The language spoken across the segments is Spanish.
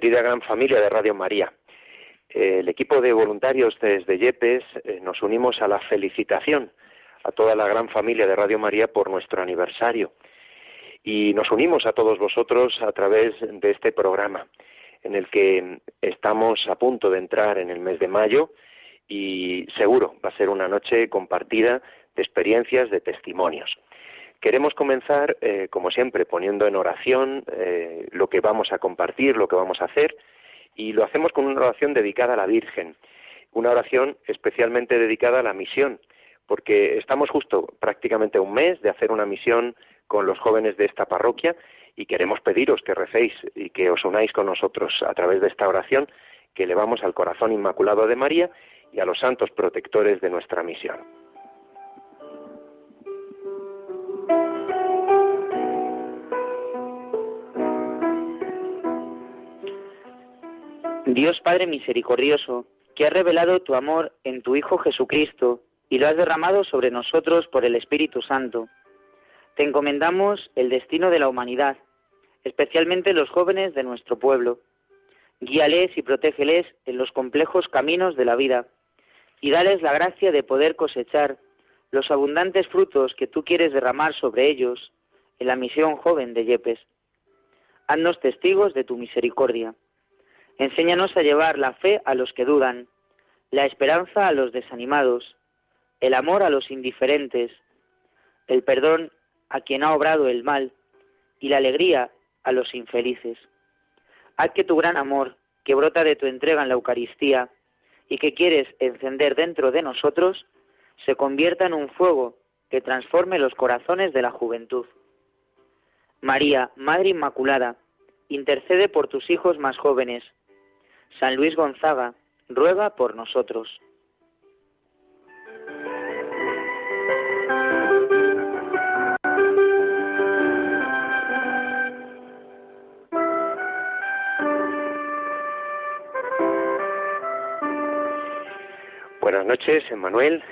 querida gran familia de Radio María. Eh, El equipo de voluntarios desde Yepes eh, nos unimos a la felicitación a toda la gran familia de Radio María por nuestro aniversario. Y nos unimos a todos vosotros a través de este programa, en el que estamos a punto de entrar en el mes de mayo y seguro va a ser una noche compartida de experiencias, de testimonios. Queremos comenzar, eh, como siempre, poniendo en oración eh, lo que vamos a compartir, lo que vamos a hacer, y lo hacemos con una oración dedicada a la Virgen, una oración especialmente dedicada a la misión, porque estamos justo prácticamente un mes de hacer una misión con los jóvenes de esta parroquia y queremos pediros que recéis y que os unáis con nosotros a través de esta oración que elevamos al corazón inmaculado de María y a los santos protectores de nuestra misión. Dios Padre misericordioso, que has revelado tu amor en tu Hijo Jesucristo y lo has derramado sobre nosotros por el Espíritu Santo. Te encomendamos el destino de la humanidad, especialmente los jóvenes de nuestro pueblo. Guíales y protégeles en los complejos caminos de la vida y dales la gracia de poder cosechar los abundantes frutos que tú quieres derramar sobre ellos en la misión joven de Yepes. Haznos testigos de tu misericordia. Enséñanos a llevar la fe a los que dudan, la esperanza a los desanimados, el amor a los indiferentes, el perdón a quien ha obrado el mal y la alegría a los infelices. Haz que tu gran amor, que brota de tu entrega en la Eucaristía y que quieres encender dentro de nosotros, se convierta en un fuego que transforme los corazones de la juventud. María, Madre Inmaculada, intercede por tus hijos más jóvenes. San Luis Gonzaga, ruega por nosotros. Buenas noches, Emmanuel.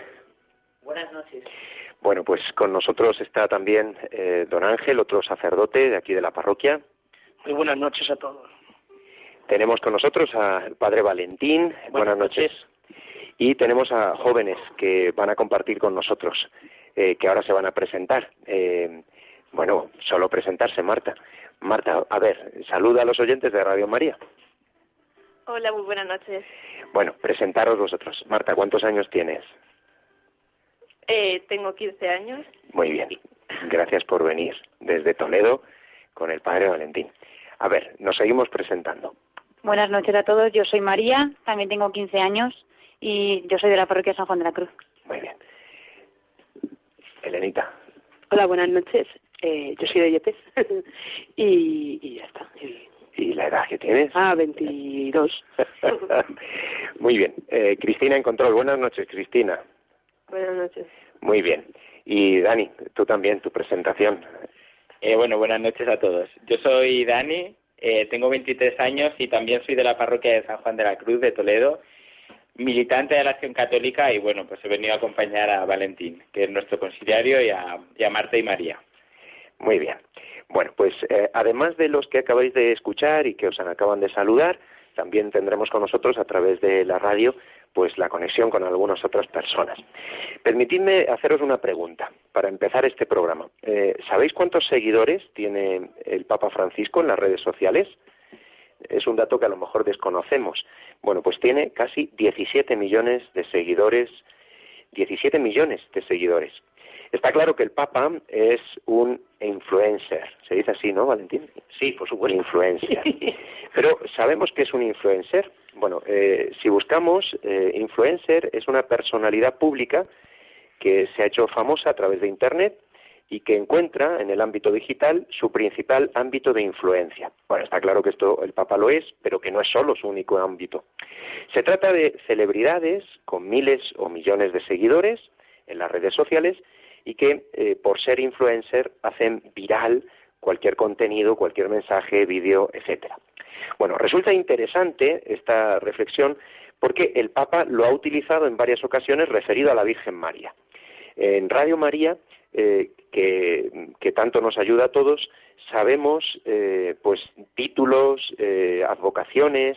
Buenas noches. Bueno, pues con nosotros está también eh, don Ángel, otro sacerdote de aquí de la parroquia. Muy buenas noches a todos. Tenemos con nosotros al padre Valentín. Buenas, noches. Y tenemos a jóvenes que van a compartir con nosotros, eh, que ahora se van a presentar. Eh, bueno, solo presentarse, Marta. Marta, a ver, saluda a los oyentes de Radio María. Hola, muy buenas noches. Bueno, presentaros vosotros. Marta, ¿cuántos años tienes? Eh, tengo 15 años. Muy bien. Gracias por venir desde Toledo con el padre Valentín. A ver, nos seguimos presentando. Buenas noches a todos, yo soy María, también tengo 15 años y yo soy de la parroquia San Juan de la Cruz. Muy bien. Elenita. Hola, buenas noches. Eh, yo soy de Yepes y, y ya está. Y- ¿Y la edad que tienes? ah, 22. Muy bien. Eh, Cristina en control. Buenas noches, Cristina. Buenas noches. Muy bien. Y Dani, tú también, tu presentación. Eh, bueno, buenas noches a todos. Yo soy Dani, eh, tengo 23 años y también soy de la parroquia de San Juan de la Cruz de Toledo, militante de la Acción Católica y bueno, pues he venido a acompañar a Valentín, que es nuestro conciliario, y a, Marta y María. Muy bien. Bueno, pues eh, además de los que acabáis de escuchar y que os acaban de saludar, también tendremos con nosotros a través de la radio pues la conexión con algunas otras personas. Permitidme haceros una pregunta para empezar este programa. Eh, ¿Sabéis cuántos seguidores tiene el Papa Francisco en las redes sociales? Es un dato que a lo mejor desconocemos. Bueno, pues tiene casi 17 millones de seguidores, 17 millones de seguidores. Está claro que el Papa es un influencer, se dice así, ¿no, Valentín? Sí, por supuesto. Influencer. Pero ¿sabemos qué es un influencer? Bueno, eh, si buscamos, eh, influencer es una personalidad pública que se ha hecho famosa a través de Internet y que encuentra en el ámbito digital su principal ámbito de influencia. Bueno, está claro que esto el Papa lo es, pero que no es solo su único ámbito. Se trata de celebridades con miles o millones de seguidores en las redes sociales y que eh, por ser influencer hacen viral cualquier contenido, cualquier mensaje, vídeo, etcétera. Bueno, resulta interesante esta reflexión porque el Papa lo ha utilizado en varias ocasiones referido a la Virgen María. En Radio María eh, que, tanto nos ayuda a todos, sabemos eh, pues títulos, eh, advocaciones,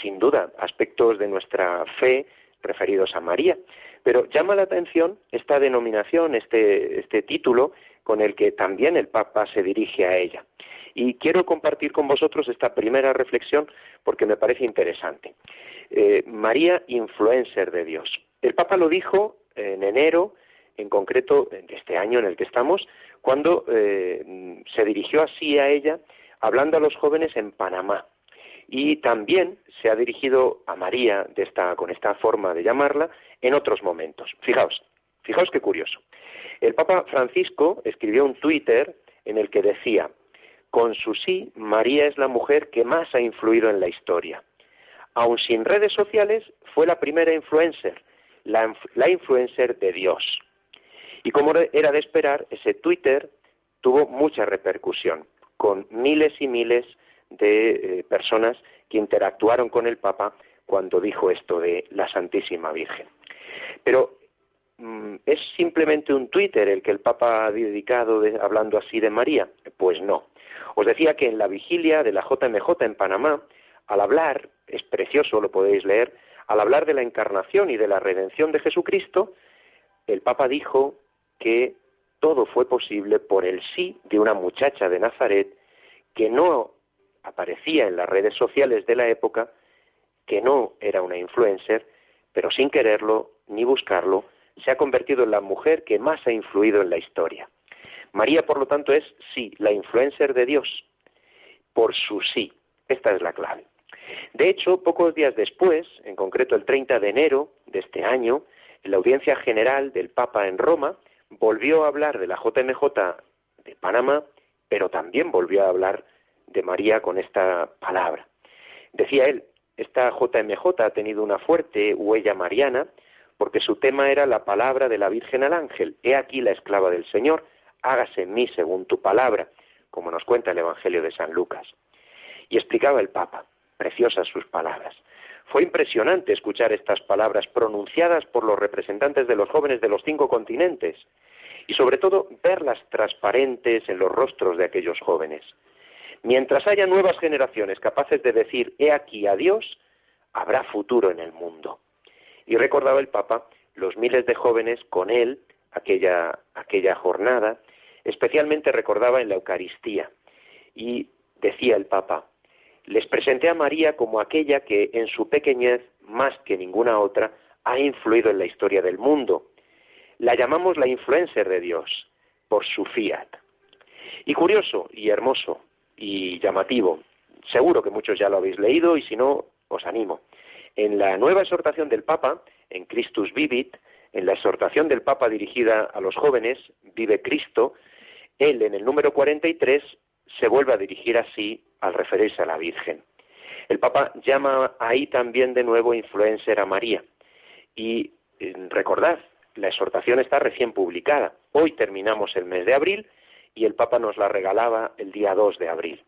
sin duda, aspectos de nuestra fe referidos a María. Pero llama la atención esta denominación, este, este título, con el que también el Papa se dirige a ella. Y quiero compartir con vosotros esta primera reflexión porque me parece interesante. María, influencer de Dios. El Papa lo dijo en enero en concreto de este año en el que estamos, cuando eh, se dirigió así a ella, hablando a los jóvenes en Panamá. Y también se ha dirigido a María de esta, con esta forma de llamarla en otros momentos. Fijaos, fijaos qué curioso. El Papa Francisco escribió un Twitter en el que decía, con su sí, María es la mujer que más ha influido en la historia. Aun sin redes sociales, fue la primera influencer, la influencer de Dios. Y como era de esperar, ese Twitter tuvo mucha repercusión, con miles y miles de eh, personas que interactuaron con el Papa cuando dijo esto de la Santísima Virgen. Pero ¿es simplemente un Twitter el que el Papa ha dedicado hablando así de María? Pues no. Os decía que en la vigilia de la JMJ en Panamá, al hablar, es precioso, lo podéis leer, al hablar de la encarnación y de la redención de Jesucristo, el Papa dijo que todo fue posible por el sí de una muchacha de Nazaret que no aparecía en las redes sociales de la época, que no era una influencer, pero sin quererlo ni buscarlo, se ha convertido en la mujer que más ha influido en la historia. María, por lo tanto, es sí, la influencer de Dios, por su sí. Esta es la clave. De hecho, pocos días después, en concreto el 30 de enero de este año, en la audiencia general del Papa en Roma, volvió a hablar de la JMJ de Panamá, pero también volvió a hablar de María con esta palabra. Decía él, esta JMJ ha tenido una fuerte huella mariana porque su tema era la palabra de la Virgen al ángel. He aquí la esclava del Señor, hágase en mí según tu palabra, como nos cuenta el Evangelio de San Lucas. Y explicaba el Papa, preciosas sus palabras. Fue impresionante escuchar estas palabras pronunciadas por los representantes de los jóvenes de los cinco continentes y sobre todo verlas transparentes en los rostros de aquellos jóvenes. Mientras haya nuevas generaciones capaces de decir he aquí a Dios, habrá futuro en el mundo. Y recordaba el Papa los miles de jóvenes con él aquella, aquella jornada, especialmente recordaba en la Eucaristía. Y decía el Papa, les presenté a María como aquella que en su pequeñez, más que ninguna otra, ha influido en la historia del mundo. La llamamos la influencer de Dios, por su fiat. Y curioso y hermoso y llamativo, seguro que muchos ya lo habéis leído y si no, os animo. En la nueva exhortación del Papa, en Christus Vivit, en la exhortación del Papa dirigida a los jóvenes, Vive Cristo, él en el número 43 se vuelve a dirigir así al referirse a la Virgen. El Papa llama ahí también de nuevo influencer a María. Y eh, recordad, la exhortación está recién publicada. Hoy terminamos el mes de abril y el Papa nos la regalaba el día 2 de abril.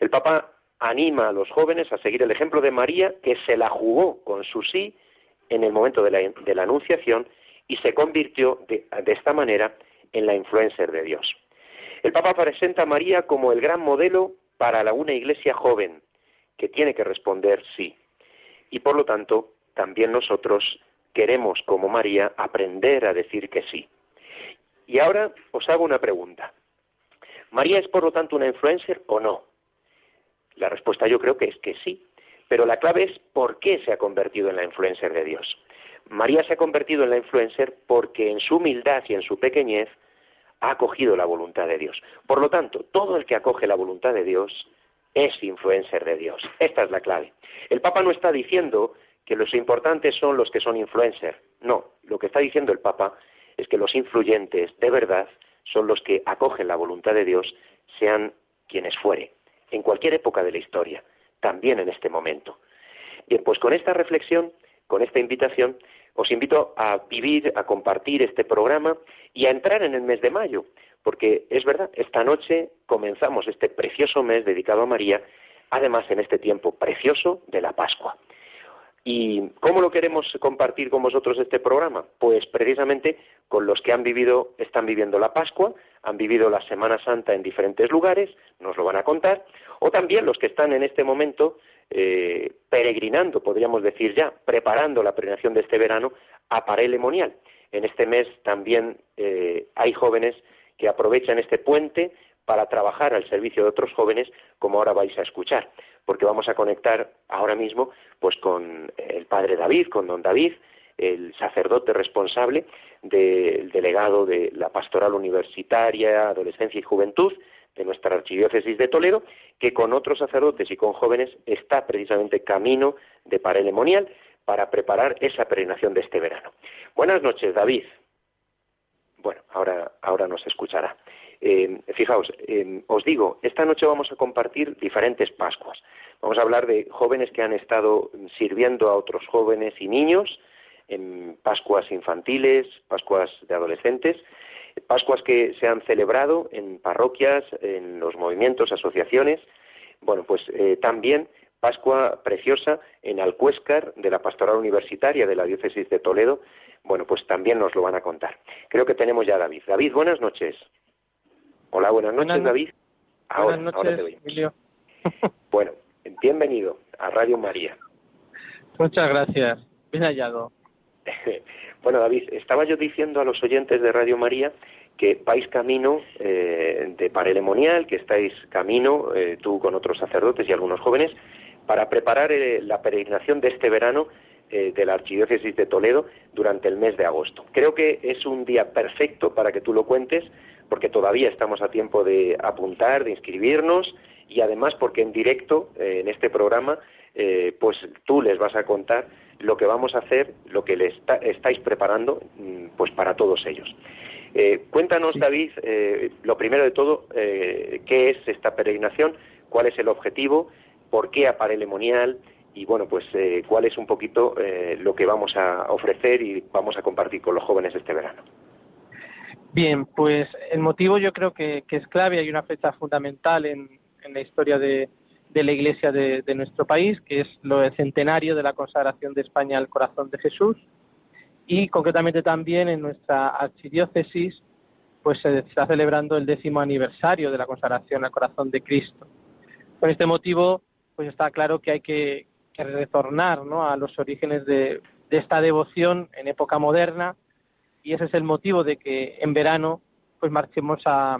El Papa anima a los jóvenes a seguir el ejemplo de María, que se la jugó con su sí en el momento de la, de la Anunciación y se convirtió de esta manera en la influencer de Dios. El Papa presenta a María como el gran modelo para una iglesia joven, que tiene que responder sí. Y por lo tanto, también nosotros queremos, como María, aprender a decir que sí. Y ahora os hago una pregunta. ¿María es por lo tanto una influencer o no? La respuesta yo creo que es que sí, pero la clave es por qué se ha convertido en la influencer de Dios. María se ha convertido en la influencer porque en su humildad y en su pequeñez ha acogido la voluntad de Dios. Por lo tanto, todo el que acoge la voluntad de Dios es influencer de Dios. Esta es la clave. El Papa no está diciendo que los importantes son los que son influencers. No, lo que está diciendo el Papa es que los influyentes de verdad son los que acogen la voluntad de Dios, sean quienes fuere, en cualquier época de la historia, también en este momento. Bien, pues con esta reflexión, con esta invitación, os invito a vivir, a compartir este programa y a entrar en el mes de mayo, porque es verdad, esta noche comenzamos este precioso mes dedicado a María, además en este tiempo precioso de la Pascua. ¿Y cómo lo queremos compartir con vosotros este programa? Pues precisamente con los que han vivido, están viviendo la Pascua, han vivido la Semana Santa en diferentes lugares, nos lo van a contar, o también los que están en este momento eh, peregrinando, podríamos decir ya, preparando la peregrinación de este verano a Parelemonial. En este mes también eh, hay jóvenes que aprovechan este puente para trabajar al servicio de otros jóvenes, como ahora vais a escuchar, porque vamos a conectar ahora mismo pues con el padre David, con don David, el sacerdote responsable del delegado de la pastoral universitaria, adolescencia y juventud de nuestra archidiócesis de Toledo, que con otros sacerdotes y con jóvenes está precisamente camino de Parelemonial para preparar esa peregrinación de este verano. Buenas noches, David. Bueno, ahora, ahora nos escuchará. Eh, fijaos, eh, os digo, esta noche vamos a compartir diferentes Pascuas. Vamos a hablar de jóvenes que han estado sirviendo a otros jóvenes y niños en Pascuas infantiles, Pascuas de adolescentes, Pascuas que se han celebrado en parroquias, en los movimientos, asociaciones. Bueno, pues eh, también Pascua preciosa en Alcuéscar de la Pastoral Universitaria de la Diócesis de Toledo. Bueno, pues también nos lo van a contar. Creo que tenemos ya a David. David, buenas noches. Hola, buenas noches, David. Ahora, buenas noches, Emilio. bueno, bienvenido a Radio María. Muchas gracias. Bien hallado. bueno, David, estaba yo diciendo a los oyentes de Radio María que vais camino eh, de Parelemonial, que estáis camino, eh, tú con otros sacerdotes y algunos jóvenes, para preparar eh, la peregrinación de este verano de la Archidiócesis de Toledo durante el mes de agosto. Creo que es un día perfecto para que tú lo cuentes, porque todavía estamos a tiempo de apuntar, de inscribirnos y además porque en directo en este programa, pues tú les vas a contar lo que vamos a hacer, lo que le estáis preparando, mm, pues para todos ellos. Eh, cuéntanos, David, eh, lo primero de todo, eh, qué es esta peregrinación, cuál es el objetivo, por qué a Parelemonial y, bueno, pues cuál es un poquito lo que vamos a ofrecer y vamos a compartir con los jóvenes este verano. Bien, pues el motivo yo creo que, es clave, hay una fecha fundamental en la historia de, de la Iglesia de, nuestro país, que es lo del centenario de la consagración de España al corazón de Jesús, y concretamente también en nuestra archidiócesis, pues se está celebrando el décimo aniversario de la consagración al corazón de Cristo. Con este motivo, pues está claro que hay que, retornar a los orígenes de, esta devoción en época moderna, y ese es el motivo de que en verano pues marchemos a,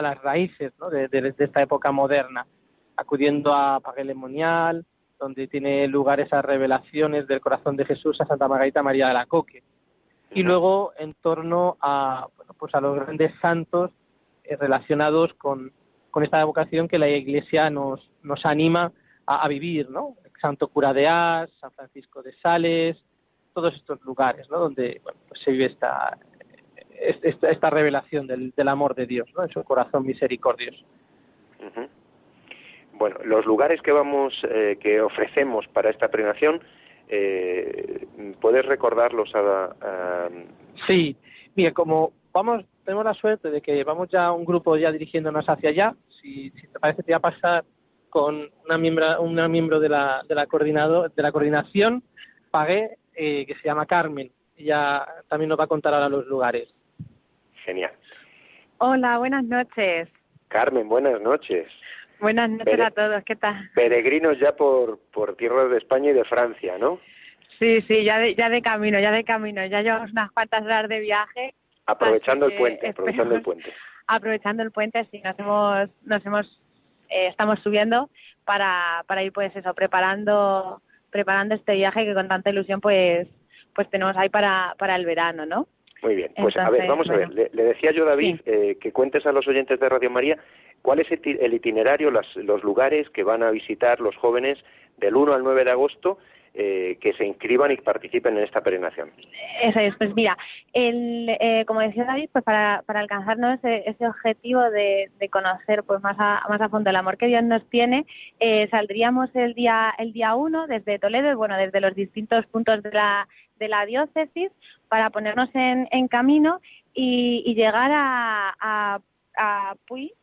las raíces de esta época moderna acudiendo a Paguelemonial, donde tiene lugar esas revelaciones del corazón de Jesús a Santa Margarita María de la Coque. Y luego en torno a, bueno, pues a los grandes santos eh, relacionados con, esta vocación que la Iglesia nos, nos anima a, vivir, ¿no? Santo Cura de As, San Francisco de Sales, todos estos lugares, ¿no? Donde pues se vive esta, esta, revelación del, amor de Dios, ¿no? En su corazón misericordioso. Bueno, los lugares que vamos, eh, que ofrecemos para esta peregrinación, eh, ¿puedes recordarlos a, Sí, mira, como vamos, tenemos la suerte de que vamos ya un grupo ya dirigiéndonos hacia allá. Si, te parece, te voy a pasar con una miembro, una miembro de la, de la coordinador, de la coordinación, Pagué, eh, que se llama Carmen. Ella también nos va a contar ahora los lugares. Genial. Hola, buenas noches. Carmen, buenas noches. Buenas noches a todos, ¿qué tal? Peregrinos ya por, por tierras de España y de Francia, ¿no? Sí, sí, ya de, ya de camino, ya de camino, ya llevamos unas cuantas horas de viaje. Aprovechando el puente, aprovechando el puente. Aprovechando el puente, sí, nos hemos, nos hemos, eh, estamos subiendo para, para ir pues eso, preparando, preparando este viaje que con tanta ilusión pues, pues tenemos ahí para, para el verano, ¿no? Muy bien, pues a ver, vamos a ver. Le, decía yo, David, eh, que cuentes a los oyentes de Radio María ¿cuál es el itinerario, los lugares que van a visitar los jóvenes del 1 al 9 de agosto? Eh, que se inscriban y participen en esta peregrinación. Eso es, pues mira, el, eh, como decía David, pues para, alcanzarnos ese, ese objetivo de, de, conocer pues más a, más a fondo el amor que Dios nos tiene, eh, saldríamos el día el día 1 desde Toledo, bueno, desde los distintos puntos de la, de la diócesis para ponernos en, en camino y, y llegar a, a, a Puy,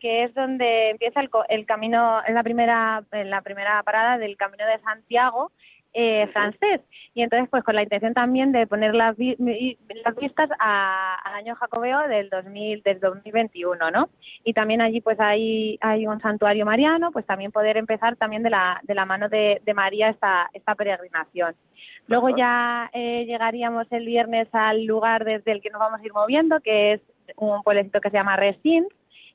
que es donde empieza el, el camino, es la primera, la primera parada del Camino de Santiago, eh, francés. Y entonces, pues con la intención también de poner las, las vistas al año jacobeo del, 2000, del 2021, ¿no? Y también allí, pues hay, hay un santuario mariano, pues también poder empezar también de la, de la mano de, de María esta, esta peregrinación. Luego ya eh, llegaríamos el viernes al lugar desde el que nos vamos a ir moviendo, que es un pueblecito que se llama Resins,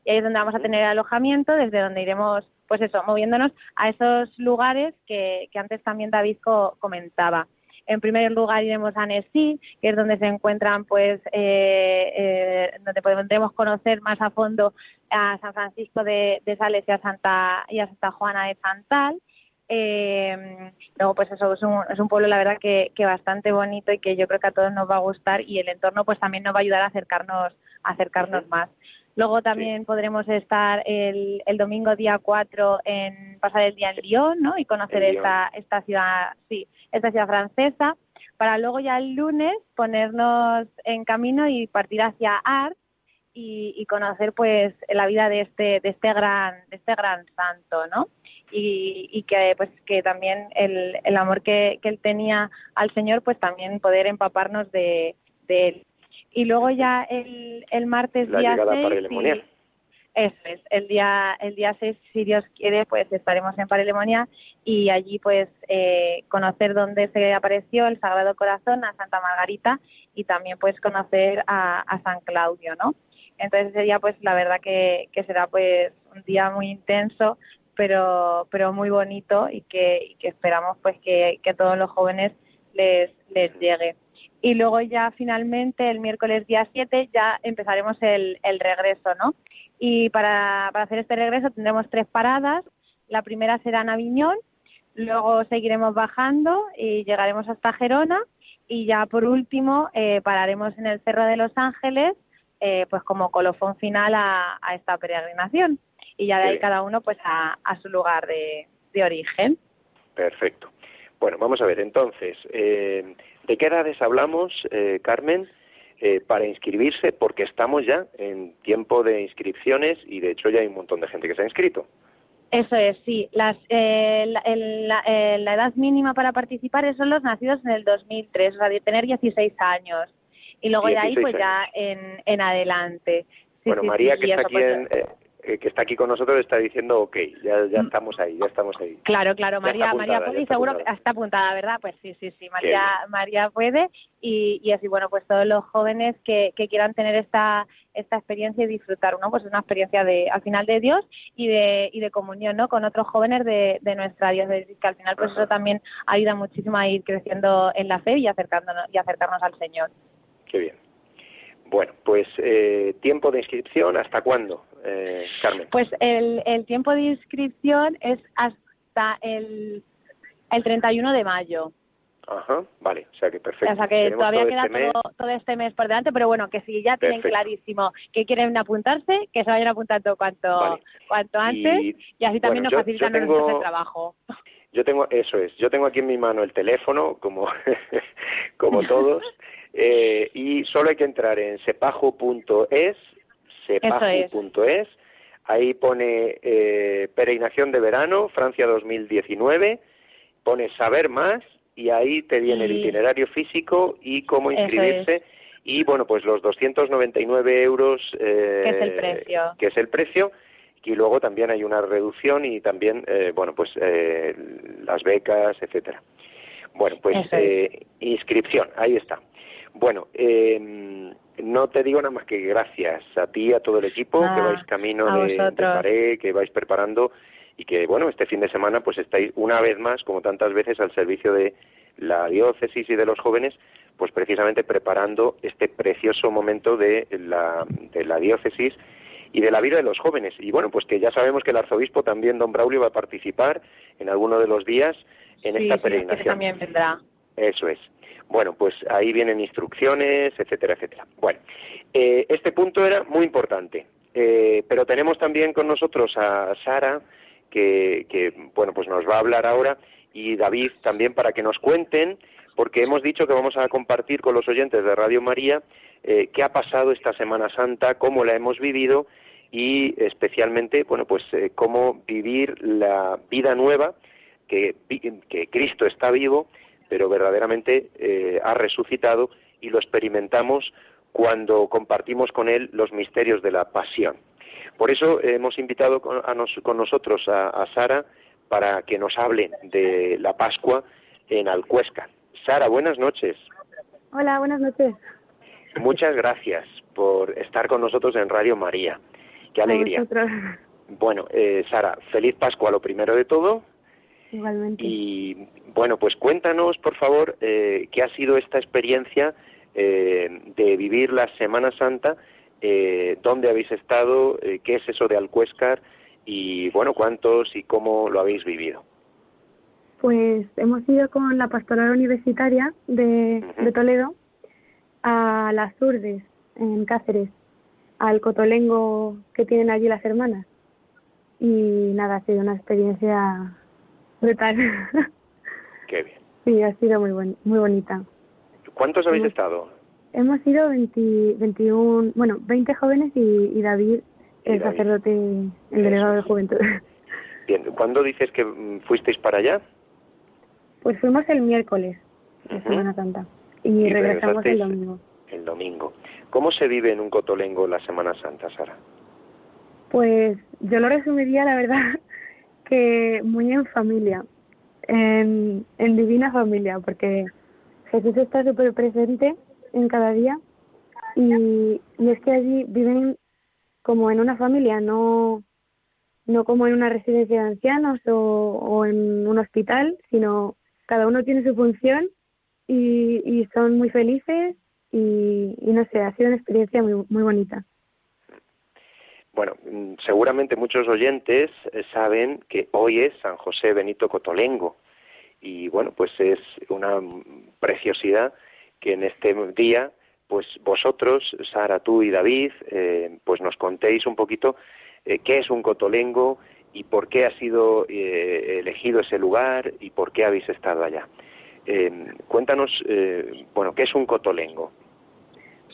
y ahí es donde vamos a tener alojamiento, desde donde iremos pues eso, moviéndonos a esos lugares que, que antes también David comentaba. En primer lugar iremos a Nesí, que es donde se encuentran, pues, eh, eh, donde podremos conocer más a fondo a San Francisco de, Sales y a Santa y a Santa Juana de Santal. Eh, luego, pues eso es un, es un pueblo, la verdad, que, que bastante bonito y que yo creo que a todos nos va a gustar y el entorno, pues, también nos va a ayudar a acercarnos, a acercarnos más. Luego también podremos estar el, el, domingo día 4 en pasar el día en Lyon, ¿no? Y conocer esta, esta ciudad, sí, esta ciudad francesa, para luego ya el lunes ponernos en camino y partir hacia Ars y, y, conocer pues la vida de este de este gran de este gran santo, ¿no? Y, y que pues que también el, el amor que, que él tenía al Señor pues también poder empaparnos de, de él y luego ya el, el martes la día 6 eso es, el día el día 6 si Dios quiere pues estaremos en Parelemonia y allí pues eh, conocer dónde se apareció el Sagrado Corazón a Santa Margarita y también pues conocer a, a San Claudio, ¿no? Entonces ese día pues la verdad que, que será pues un día muy intenso pero pero muy bonito y que, y que esperamos pues que, que a todos los jóvenes les les llegue y luego ya finalmente el miércoles día 7 ya empezaremos el, el regreso, ¿no? Y para, para hacer este regreso tendremos tres paradas. La primera será en Aviñón, luego seguiremos bajando y llegaremos hasta Gerona y ya por último eh, pararemos en el Cerro de Los Ángeles eh, pues como colofón final a, a, esta peregrinación y ya de ahí cada uno pues a, a su lugar de, de, origen. Perfecto. Bueno, vamos a ver entonces. Eh, ¿De qué edades hablamos, eh, Carmen, eh, para inscribirse? Porque estamos ya en tiempo de inscripciones y de hecho ya hay un montón de gente que se ha inscrito. Eso es, sí. Las, eh, la, la, eh, la, edad mínima para participar son los nacidos en el 2003, o sea, de tener 16 años. Y luego de ahí, pues años. ya en, en adelante. Sí, bueno, sí, María, sí, que está aquí pues, en, eh, eh, que está aquí con nosotros está diciendo ok, ya, ya estamos ahí, ya estamos ahí. Claro, claro, María, María apuntada, y está seguro apuntada. que está apuntada, ¿verdad? Pues sí, sí, sí, María. María puede y, y así, bueno, pues todos los jóvenes que, que quieran tener esta esta experiencia y disfrutar, ¿no? Pues es una experiencia de, al final de Dios y de, y de comunión, ¿no? Con otros jóvenes de, de nuestra diócesis, que al final pues Ajá. eso también ayuda muchísimo a ir creciendo en la fe y acercándonos, y acercarnos al Señor. Qué bien. Bueno, pues eh, tiempo de inscripción, ¿hasta cuándo, eh, Carmen? Pues el, el tiempo de inscripción es hasta el, el 31 de mayo. Ajá, vale, o sea que perfecto. O sea que Tenemos todavía todo queda este todo, todo este mes por delante, pero bueno, que si ya tienen Perfecto. clarísimo que quieren apuntarse, que se vayan apuntando cuanto, Vale. cuanto antes Y, y, así también bueno, nos yo- facilitan yo tengo- el trabajo. Yo tengo, eso es, yo tengo aquí en mi mano el teléfono, como, como todos, eh, y solo hay que entrar en sepajo.es, sepajo.es, ahí pone eh, peregrinación de verano, Francia 2019, pone saber más, y ahí te viene el itinerario físico y cómo inscribirse, y bueno, pues los 299 euros, eh, Que es el precio. que es el precio, y luego también hay una reducción y también, eh, bueno, pues eh, las becas, etcétera. Bueno, pues es. eh, inscripción, ahí está. Bueno, eh, no te digo nada más que gracias a ti, a todo el equipo, que vais camino de, de. Paré, que vais preparando y que, bueno, este fin de semana pues estáis una vez más, como tantas veces, al servicio de la diócesis y de los jóvenes, pues precisamente preparando este precioso momento de la, de la diócesis y de la vida de los jóvenes. Y bueno, pues que ya sabemos que el arzobispo también, don Braulio, va a participar en alguno de los días en esta peregrinación. Sí, también vendrá. Eso es. Bueno, pues ahí vienen instrucciones, etcétera, etcétera. Bueno, eh, este punto era muy importante. Eh, pero tenemos también con nosotros a Sara, que, que, bueno, pues nos va a hablar ahora, y David también para que nos cuenten, porque hemos dicho que vamos a compartir con los oyentes de Radio María eh, qué ha pasado esta Semana Santa, cómo la hemos vivido y especialmente, bueno, pues eh, cómo vivir la vida nueva, que, que Cristo está vivo, pero verdaderamente eh, ha resucitado y lo experimentamos cuando compartimos con Él los misterios de la pasión. Por eso hemos invitado con, nosotros a, Sara para que nos hable de la Pascua en Alcuesca. Sara, buenas noches. Hola, buenas noches. Muchas gracias por estar con nosotros en Radio María. Qué alegría. Bueno, eh, Sara, feliz Pascua lo primero de todo. Igualmente. Y bueno, pues cuéntanos, por favor, eh, qué ha sido esta experiencia eh, de vivir la Semana Santa, eh, dónde habéis estado, eh, qué es eso de Alcuéscar y, bueno, cuántos y cómo lo habéis vivido. Pues hemos ido con la pastoral universitaria de, de Toledo a las Urdes, en Cáceres, al cotolengo que tienen allí las hermanas. Y nada, ha sido una experiencia brutal. Qué bien. Sí, ha sido muy, buen, muy bonita. ¿Cuántos habéis estado? Hemos sido 20, 21, bueno, 20 jóvenes y, David, el sacerdote, el delegado de juventud. Bien, ¿cuándo dices que fuisteis para allá? Pues fuimos el miércoles, de Semana Santa, y, regresamos el domingo. El domingo. ¿Cómo se vive en un cotolengo la Semana Santa, Sara? Pues yo lo resumiría, la verdad, que muy en familia, en, divina familia, porque Jesús está súper presente en cada día y, y es que allí viven como en una familia, no, no como en una residencia de ancianos o, o en un hospital, sino cada uno tiene su función y, y son muy felices y, y, no sé, ha sido una experiencia muy, muy bonita. Bueno, mm, seguramente muchos oyentes eh, saben que hoy es San José Benito Cotolengo y bueno, pues es una preciosidad que en este día, pues vosotros, Sara, tú y David, eh, pues nos contéis un poquito eh, qué es un cotolengo y por qué ha sido eh, elegido ese lugar y por qué habéis estado allá. cuéntanos, bueno, ¿qué es un cotolengo?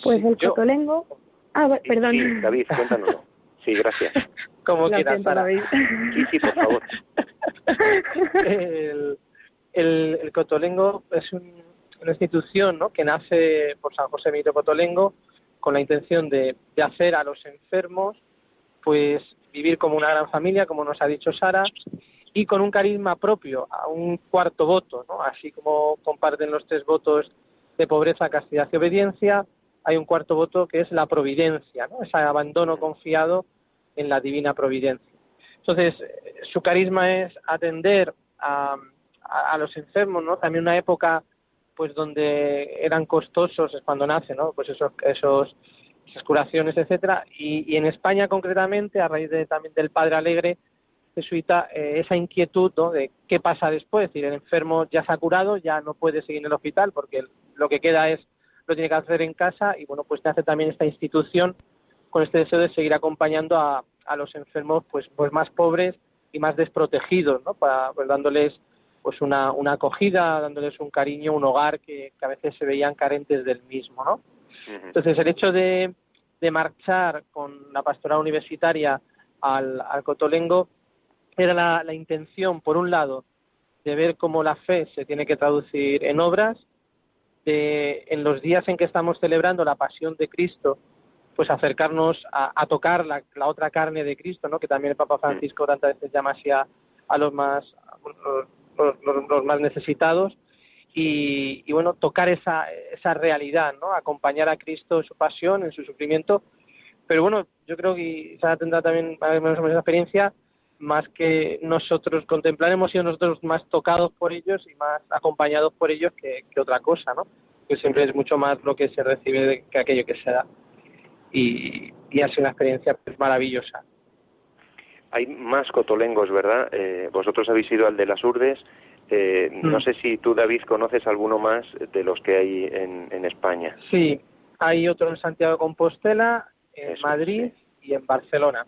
Pues el cotolengo... Ah, perdón. Sí, David, cuéntanoslo. Sí, gracias. Como quieras, Sara. Sí, sí, por favor. el, el, Cotolengo es una institución ¿no? que nace por San José Mito Cotolengo con la intención de, hacer a los enfermos pues vivir como una gran familia, como nos ha dicho Sara, y con un carisma propio, a un cuarto voto, ¿no? así como comparten los tres votos de pobreza, castidad y obediencia, hay un cuarto voto que es la providencia, ¿no? ese abandono confiado en la divina providencia. Entonces, su carisma es atender a, a, los enfermos, ¿no? También una época pues donde eran costosos es cuando nace, ¿no? Pues esos, esos esas curaciones, etcétera, y, en España concretamente, a raíz de, también del Padre Alegre jesuita, eh, esa inquietud ¿no? de qué pasa después, es el enfermo ya se ha curado, ya no puede seguir en el hospital porque lo que queda es lo tiene que hacer en casa y bueno, pues nace también esta institución con este deseo de seguir acompañando a, a los enfermos pues, pues más pobres y más desprotegidos, ¿no? Para, pues dándoles pues una, una acogida, dándoles un cariño, un hogar que, a veces se veían carentes del mismo, ¿no? Entonces el hecho de, de marchar con la pastoral universitaria al, al Cotolengo era la, la intención, por un lado, de ver cómo la fe se tiene que traducir en obras, de en los días en que estamos celebrando la pasión de Cristo, pues acercarnos a, a tocar la, la, otra carne de Cristo, ¿no? que también el Papa Francisco tantas veces llama así a, a los más los, más necesitados y, bueno, tocar esa, esa realidad, ¿no? Acompañar a Cristo en su pasión, en su sufrimiento. Pero bueno, yo creo que Sara tendrá también más o menos esa experiencia, más que nosotros contemplaremos y nosotros más tocados por ellos y más acompañados por ellos que, otra cosa, ¿no? Que siempre es mucho más lo que se recibe que aquello que se da. y, y ha sido una experiencia pues, maravillosa. Hay más cotolengos, ¿verdad? Eh, vosotros habéis ido al de las Urdes. Eh, No Mm. sé si tú, David, conoces alguno más de los que hay en, en España. Sí, hay otro en Santiago de Compostela, en Eso, Madrid y en Barcelona,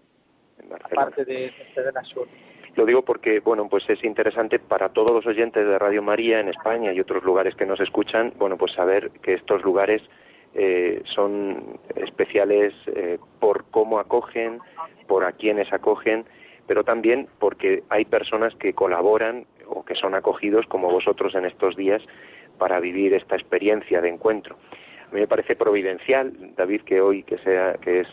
En Barcelona. aparte de, de la sur. Lo digo porque, bueno, pues es interesante para todos los oyentes de Radio María en España y otros lugares que nos escuchan, bueno, pues saber que estos lugares eh, son especiales eh, por cómo acogen, por a quienes acogen, pero también porque hay personas que colaboran o que son acogidos como vosotros en estos días para vivir esta experiencia de encuentro. A mí me parece providencial, David, que hoy que sea que es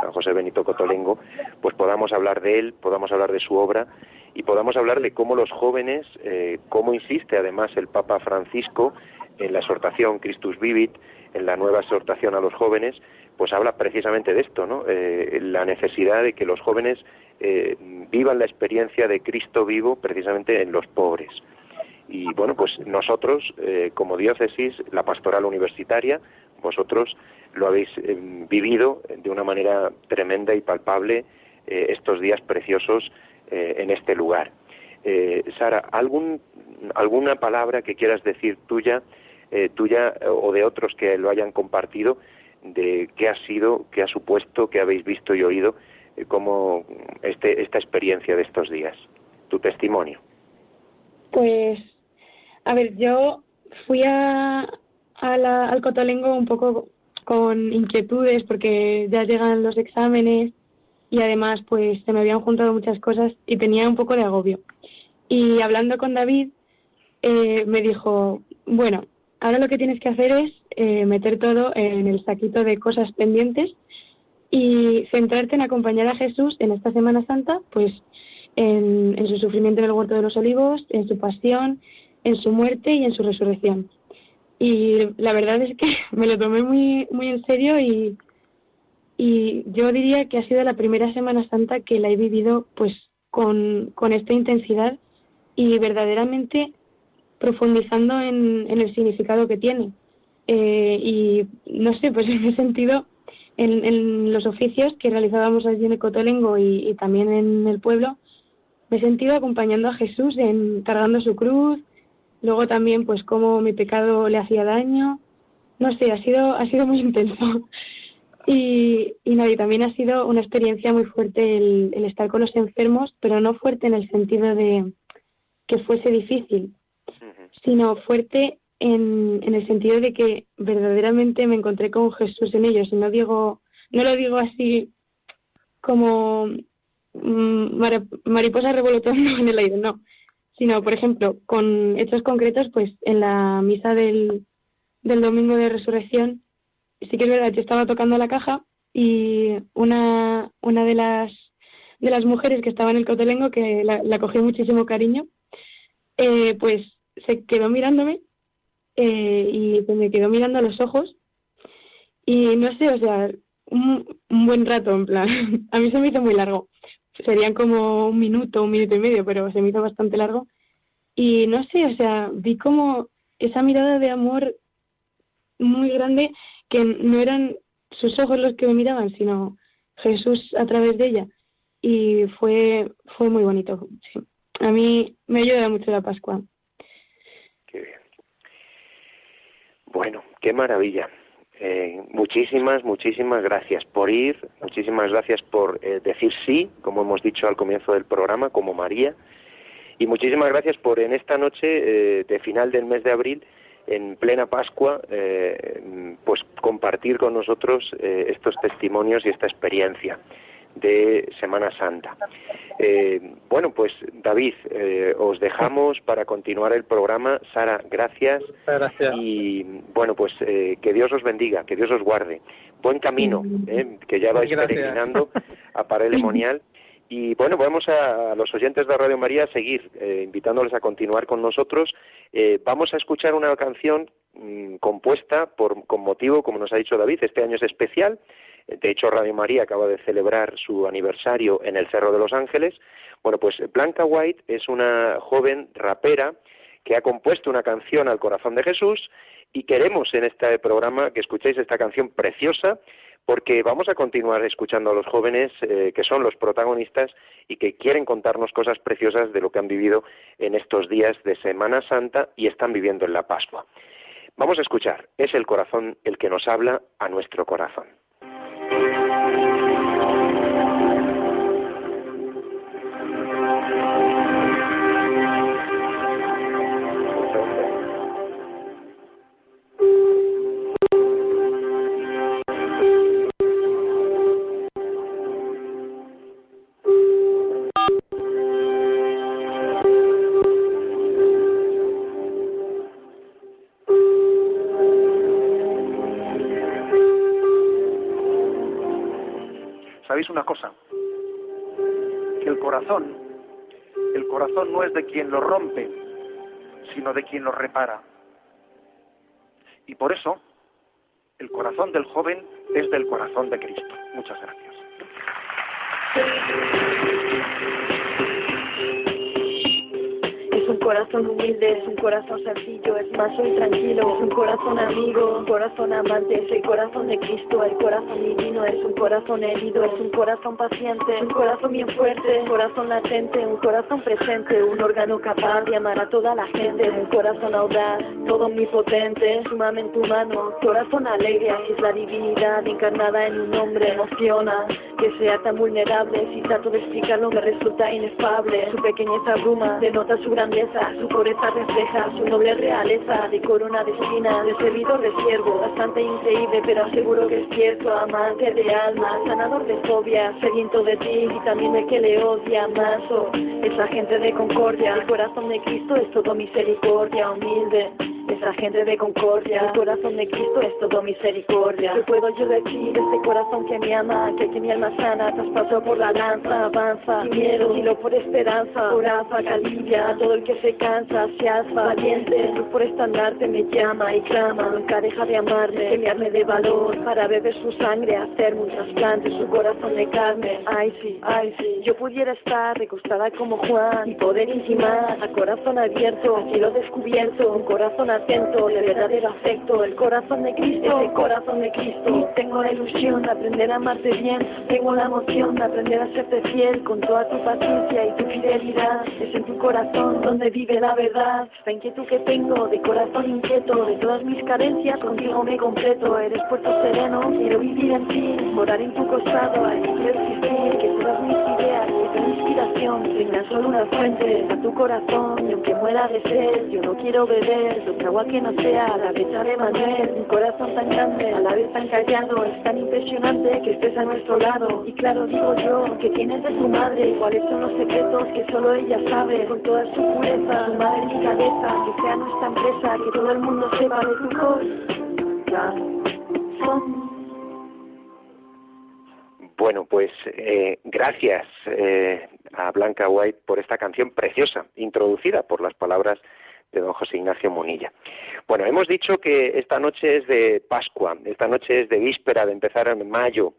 San José Benito Cotolengo, pues podamos hablar de él, podamos hablar de su obra y podamos hablar de cómo los jóvenes, eh, cómo insiste además el Papa Francisco en la exhortación Christus Vivit, en la nueva exhortación a los jóvenes, pues habla precisamente de esto, ¿no? Eh, la necesidad de que los jóvenes eh, vivan la experiencia de Cristo vivo precisamente en los pobres. Y bueno, pues nosotros, eh, como diócesis, la pastoral universitaria, vosotros lo habéis eh, vivido de una manera tremenda y palpable eh, estos días preciosos eh, en este lugar. Sara, ¿algún, ¿alguna palabra que quieras decir tuya, tuya o de otros que lo hayan compartido, de qué ha sido, qué ha supuesto, qué habéis visto y oído, como este, esta experiencia de estos días? Tu testimonio. Pues, a ver, yo fui a, al Cotolengo un poco con inquietudes porque ya llegan los exámenes y además pues se me habían juntado muchas cosas y tenía un poco de agobio. Y hablando con David, eh, me dijo, bueno, ahora lo que tienes que hacer es eh, meter todo en el saquito de cosas pendientes y centrarte en acompañar a Jesús en esta Semana Santa, pues en, en su sufrimiento en el huerto de los olivos, en su pasión, en su muerte y en su resurrección. Y la verdad es que me lo tomé muy, muy en serio y, y yo diría que ha sido la primera Semana Santa que la he vivido pues con, con esta intensidad y verdaderamente profundizando en, el significado que tiene. Eh, y no sé, pues en ese sentido, en, en los oficios que realizábamos allí en el Cotolengo y, y también en el pueblo, me he sentido acompañando a Jesús en cargando su cruz, luego también pues cómo mi pecado le hacía daño, no sé, ha sido, ha sido muy intenso. Y, y nada, y también ha sido una experiencia muy fuerte el, el estar con los enfermos, pero no fuerte en el sentido de que fuese difícil, sino fuerte en, en el sentido de que verdaderamente me encontré con Jesús en ellos. Y no digo, no lo digo así como mm, mariposa revolotando en el aire, no. Sino, por ejemplo, con hechos concretos, pues en la misa del, del domingo de resurrección, sí que es verdad, yo estaba tocando la caja y una, una de las de las mujeres que estaba en el cotelengo, que la, cogí muchísimo cariño, eh, pues se quedó mirándome eh, y pues me quedó mirando a los ojos y no sé, o sea, un, un buen rato, en plan, a mí se me hizo muy largo, serían como un minuto, un minuto y medio, pero se me hizo bastante largo y no sé, o sea, vi como esa mirada de amor muy grande que no eran sus ojos los que me miraban, sino Jesús a través de ella y fue fue muy bonito. sí. A mí me ayuda mucho la Pascua. Qué bien. Bueno, qué maravilla. Eh, muchísimas, muchísimas gracias por ir, muchísimas gracias por eh, decir sí, como hemos dicho al comienzo del programa, como María, y muchísimas gracias por en esta noche eh, de final del mes de abril, en plena Pascua, eh, pues compartir con nosotros eh, estos testimonios y esta experiencia de Semana Santa. Eh, bueno, pues David, eh, os dejamos para continuar el programa. Sara, gracias. Gracias. Y bueno, pues eh, que Dios os bendiga, que Dios os guarde. Buen camino, eh, que ya vais Gracias. peregrinando a Parelemonial. Y bueno, vamos a, a los oyentes de Radio María a seguir eh, invitándoles a continuar con nosotros. Eh, vamos a escuchar una canción mm, compuesta por, con motivo, como nos ha dicho David, este año es especial. De hecho, Radio María acaba de celebrar su aniversario en el Cerro de los Ángeles. Bueno, pues Blanca White es una joven rapera que ha compuesto una canción al corazón de Jesús y queremos en este programa que escuchéis esta canción preciosa porque vamos a continuar escuchando a los jóvenes eh, que son los protagonistas y que quieren contarnos cosas preciosas de lo que han vivido en estos días de Semana Santa y están viviendo en la Pascua. Vamos a escuchar, es el corazón el que nos habla a nuestro corazón. De quien lo rompe, sino de quien lo repara. Y por eso, el corazón del joven es del corazón de Cristo. Muchas gracias. Es un corazón humilde, es un corazón sencillo, es más soy tranquilo, es un corazón amigo, un corazón amante, es el corazón de Cristo, el corazón divino, es un corazón herido, es un corazón paciente, un corazón bien fuerte, un corazón latente, un corazón presente, un órgano capaz de amar a toda la gente, un corazón audaz, todo omnipotente, sumamente humano, corazón alegre, es la divinidad encarnada en un hombre, emociona, que sea tan vulnerable, si trato de explicarlo me resulta inefable, su pequeñez abruma, denota su grandeza, su pureza refleja su noble realeza, de corona de espinas, de servidor de bastante increíble, pero aseguro que es cierto, amante de alma, sanador de fobias, sediento de ti y también de que le odia. Oh, es agente de concordia, el corazón de Cristo es todo misericordia, humilde. Es agente de concordia, el corazón de Cristo es todo misericordia. ¿Qué puedo yo decir? Este corazón que me ama, que, que mi alma sana, traspasó por la lanza, avanza, sin miedo, sino por esperanza, por afa, alivia a todo el que se cansa, se alza, valiente, luz por estandarte me llama y clama, nunca deja de amarme, que me arme de valor, para beber su sangre, hacerme un trasplante, su corazón de carne, ay sí, ay sí, yo pudiera estar recostada como Juan y poder intimar a corazón abierto, a cielo descubierto, corazón atento, de verdadero afecto, el corazón de Cristo, el corazón de Cristo. Tengo la ilusión de aprender a amarte bien, tengo la emoción de aprender a serte fiel con toda tu paciencia y tu fidelidad. Es en tu corazón donde vive la verdad, la inquietud que tengo de corazón inquieto, de todas mis carencias, contigo me completo. Eres puerto sereno, quiero vivir en ti, morar en tu costado, quiero existir, que todas mis ideas, que tu inspiración tengan solo una fuente, a tu corazón, y aunque muera de sed, yo no quiero beber, otra agua que no sea la brecha de Manuel, un corazón tan grande, a la vez tan callado, es tan impresionante que estés a nuestro lado. Y claro, digo yo, que tienes de tu madre, cuáles son los secretos que solo ella sabe, con toda su pureza, su madre mi cabeza, que sea nuestra empresa, que todo el mundo sepa de tu corazón. Bueno, pues eh, gracias eh, a Blanca White por esta canción preciosa, introducida por las palabras de don José Ignacio Munilla. Bueno, hemos dicho que esta noche es de Pascua, esta noche es de víspera de empezar en mayo.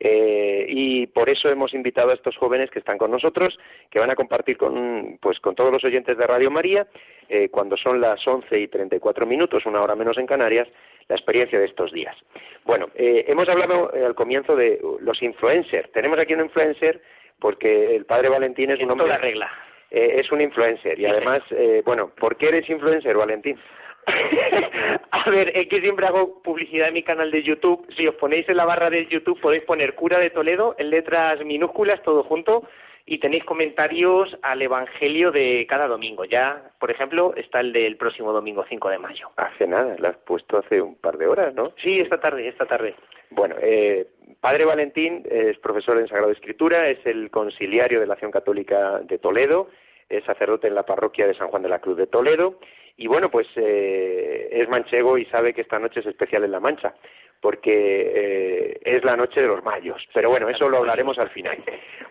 Eh, y por eso hemos invitado a estos jóvenes que están con nosotros, que van a compartir con, pues, con todos los oyentes de Radio María, eh, cuando son las 11 y 34 minutos, una hora menos en Canarias, la experiencia de estos días. Bueno, eh, hemos hablado al comienzo de los influencers. Tenemos aquí un influencer porque el padre Valentín es un hombre... toda regla. Eh, es un influencer y además, eh, bueno, ¿por qué eres influencer, Valentín? A ver, es que siempre hago publicidad en mi canal de YouTube. Si os ponéis en la barra del YouTube podéis poner Cura de Toledo en letras minúsculas, todo junto, y tenéis comentarios al Evangelio de cada domingo. Ya, por ejemplo, está el del próximo domingo 5 de mayo. Hace nada, lo has puesto hace un par de horas, ¿no? Sí, esta tarde, esta tarde. Bueno, eh, Padre Valentín es profesor en Sagrada Escritura, es el conciliario de la Acción Católica de Toledo, es sacerdote en la parroquia de San Juan de la Cruz de Toledo y bueno, pues eh, es manchego y sabe que esta noche es especial en La Mancha porque eh, es la noche de los mayos. Pero bueno, eso lo hablaremos al final.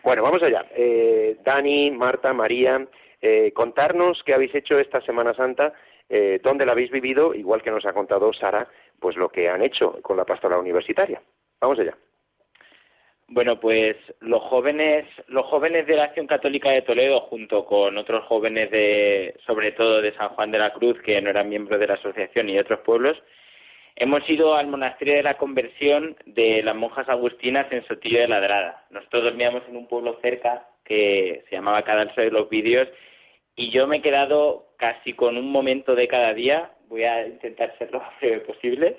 Bueno, vamos allá. Eh, Dani, Marta, María, eh, contarnos qué habéis hecho esta Semana Santa, eh, dónde la habéis vivido, igual que nos ha contado Sara, pues lo que han hecho con la pastoral universitaria. Vamos allá. Bueno, pues los jóvenes, los jóvenes de la Acción Católica de Toledo, junto con otros jóvenes de, sobre todo de San Juan de la Cruz, que no eran miembros de la asociación y de otros pueblos, hemos ido al monasterio de la conversión de las monjas agustinas en Sotillo de Ladrada. Nosotros dormíamos en un pueblo cerca que se llamaba Cadalso de los Vídeos y yo me he quedado casi con un momento de cada día, voy a intentar ser lo más breve posible.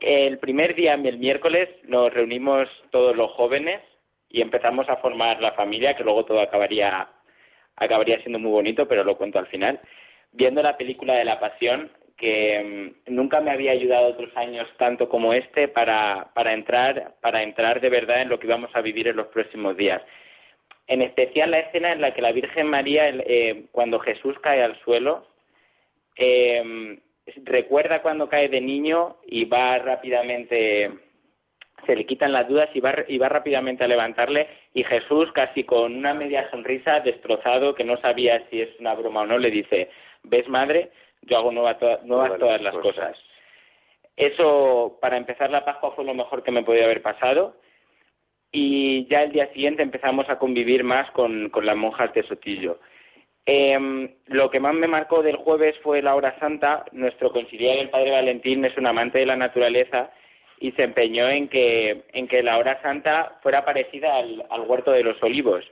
El primer día, el miércoles, nos reunimos todos los jóvenes y empezamos a formar la familia, que luego todo acabaría, acabaría siendo muy bonito, pero lo cuento al final. Viendo la película de la pasión, que mm, nunca me había ayudado otros años tanto como este para, para, entrar, para entrar de verdad en lo que íbamos a vivir en los próximos días. En especial la escena en la que la Virgen María, eh, cuando Jesús cae al suelo, eh, recuerda cuando cae de niño y va rápidamente se le quitan las dudas y va, y va rápidamente a levantarle y Jesús casi con una media sonrisa destrozado que no sabía si es una broma o no le dice ves madre yo hago nuevas, todas las cosas. eso para empezar la Pascua fue lo mejor que me podía haber pasado. Y ya el día siguiente empezamos a convivir más con, con las monjas de Sotillo eh, lo que más me marcó del jueves fue la hora santa. Nuestro conciliar, el padre Valentín, es un amante de la naturaleza y se empeñó en que, en que la hora santa fuera parecida al, huerto de los olivos.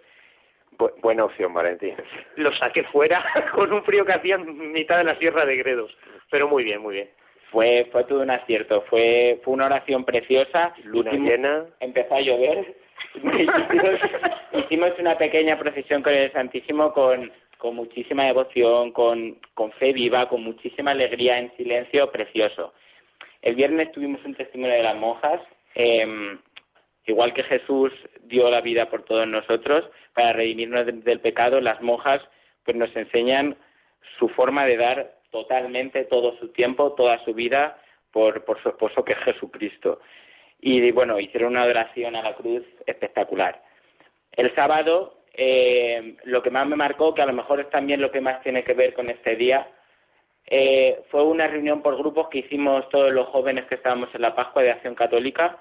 buena opción, Valentín. Lo saqué fuera con un frío que hacía en mitad de la sierra de Gredos. Pero muy bien, muy bien. Fue, fue todo un acierto. Fue, fue una oración preciosa. Luna llena. Empezó a llover. hicimos una pequeña procesión con el Santísimo con, con muchísima devoción, con, con fe viva, con muchísima alegría en silencio, precioso. El viernes tuvimos un testimonio de las monjas, em, igual que Jesús dio la vida por todos nosotros para redimirnos del pecado, las monjas pues nos enseñan su forma de dar totalmente todo su tiempo, toda su vida por, por su esposo que es Jesucristo. Y bueno, hicieron una adoración a la cruz espectacular. El sábado eh, lo que más me marcó, que a lo mejor es también lo que más tiene que ver con este día, eh, fue una reunión por grupos que hicimos todos los jóvenes que estábamos en la Pascua de Acción Católica,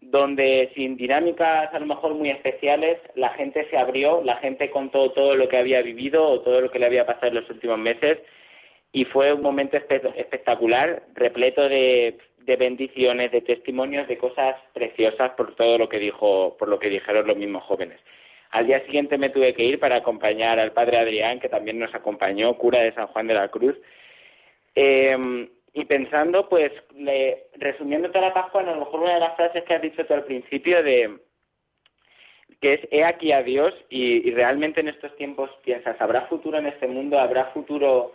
donde sin dinámicas a lo mejor muy especiales, la gente se abrió, la gente contó todo lo que había vivido o todo lo que le había pasado en los últimos meses y fue un momento espectacular, repleto de, de bendiciones, de testimonios, de cosas preciosas por todo lo que dijo, por lo que dijeron los mismos jóvenes. Al día siguiente me tuve que ir para acompañar al padre Adrián, que también nos acompañó, cura de San Juan de la Cruz. Eh, y pensando, pues, resumiendo toda la Pascua, a lo mejor una de las frases que has dicho tú al principio de que es he aquí a Dios y, realmente en estos tiempos piensas, ¿habrá futuro en este mundo? ¿Habrá futuro,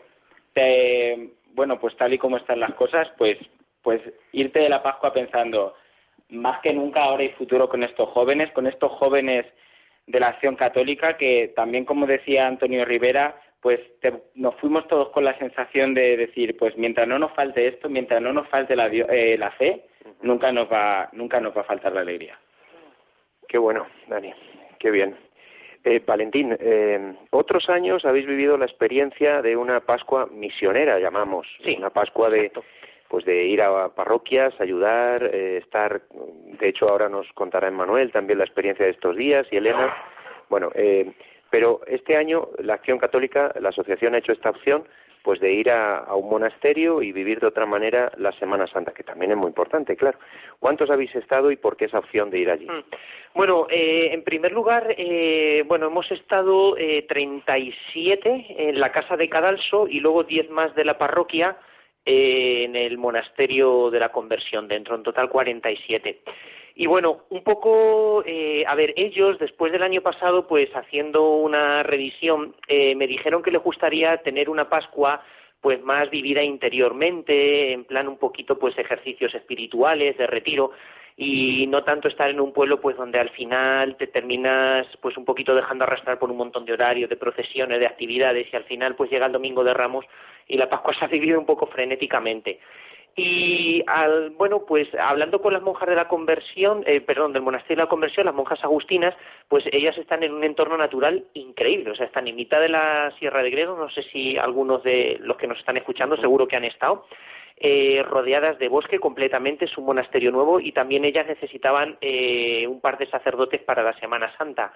bueno, pues tal y como están las cosas? Pues, pues irte de la Pascua pensando, más que nunca ahora hay futuro con estos jóvenes, con estos jóvenes de la acción católica que también, como decía Antonio Rivera, pues nos fuimos todos con la sensación de decir, pues mientras no nos falte esto, mientras no nos falte la, eh, la fe, nunca nos va nunca nos va a faltar la alegría. Qué bueno, Dani, qué bien. Eh, Valentín, eh, otros años habéis vivido la experiencia de una Pascua misionera, llamamos, sí, una Pascua de, pues de ir a parroquias, ayudar, eh, estar, de hecho ahora nos contará Emmanuel también la experiencia de estos días y Elena. Bueno, eh, pero este año la Acción Católica, la asociación ha hecho esta opción pues de ir a, un monasterio y vivir de otra manera la Semana Santa, que también es muy importante, claro. ¿Cuántos habéis estado y por qué esa opción de ir allí? Mm. Bueno, eh, en primer lugar, eh, bueno, hemos estado eh, 37 en la casa de Cadalso y luego 10 más de la parroquia en el monasterio de la conversión dentro, en total 47. Y bueno, un poco, eh, a ver, ellos después del año pasado, pues haciendo una revisión, eh, me dijeron que les gustaría tener una Pascua pues más vivida interiormente, en plan un poquito pues ejercicios espirituales, de retiro, y no tanto estar en un pueblo pues donde al final te terminas pues un poquito dejando arrastrar por un montón de horarios, de procesiones, de actividades, y al final pues llega el domingo de Ramos y la Pascua se ha vivido un poco frenéticamente. Y al, bueno, pues hablando con las monjas de la conversión, eh, perdón, del monasterio de la conversión, las monjas agustinas, pues ellas están en un entorno natural increíble, o sea, están en mitad de la Sierra de Gredo, no sé si algunos de los que nos están escuchando seguro que han estado, eh, rodeadas de bosque completamente, es un monasterio nuevo y también ellas necesitaban eh, un par de sacerdotes para la Semana Santa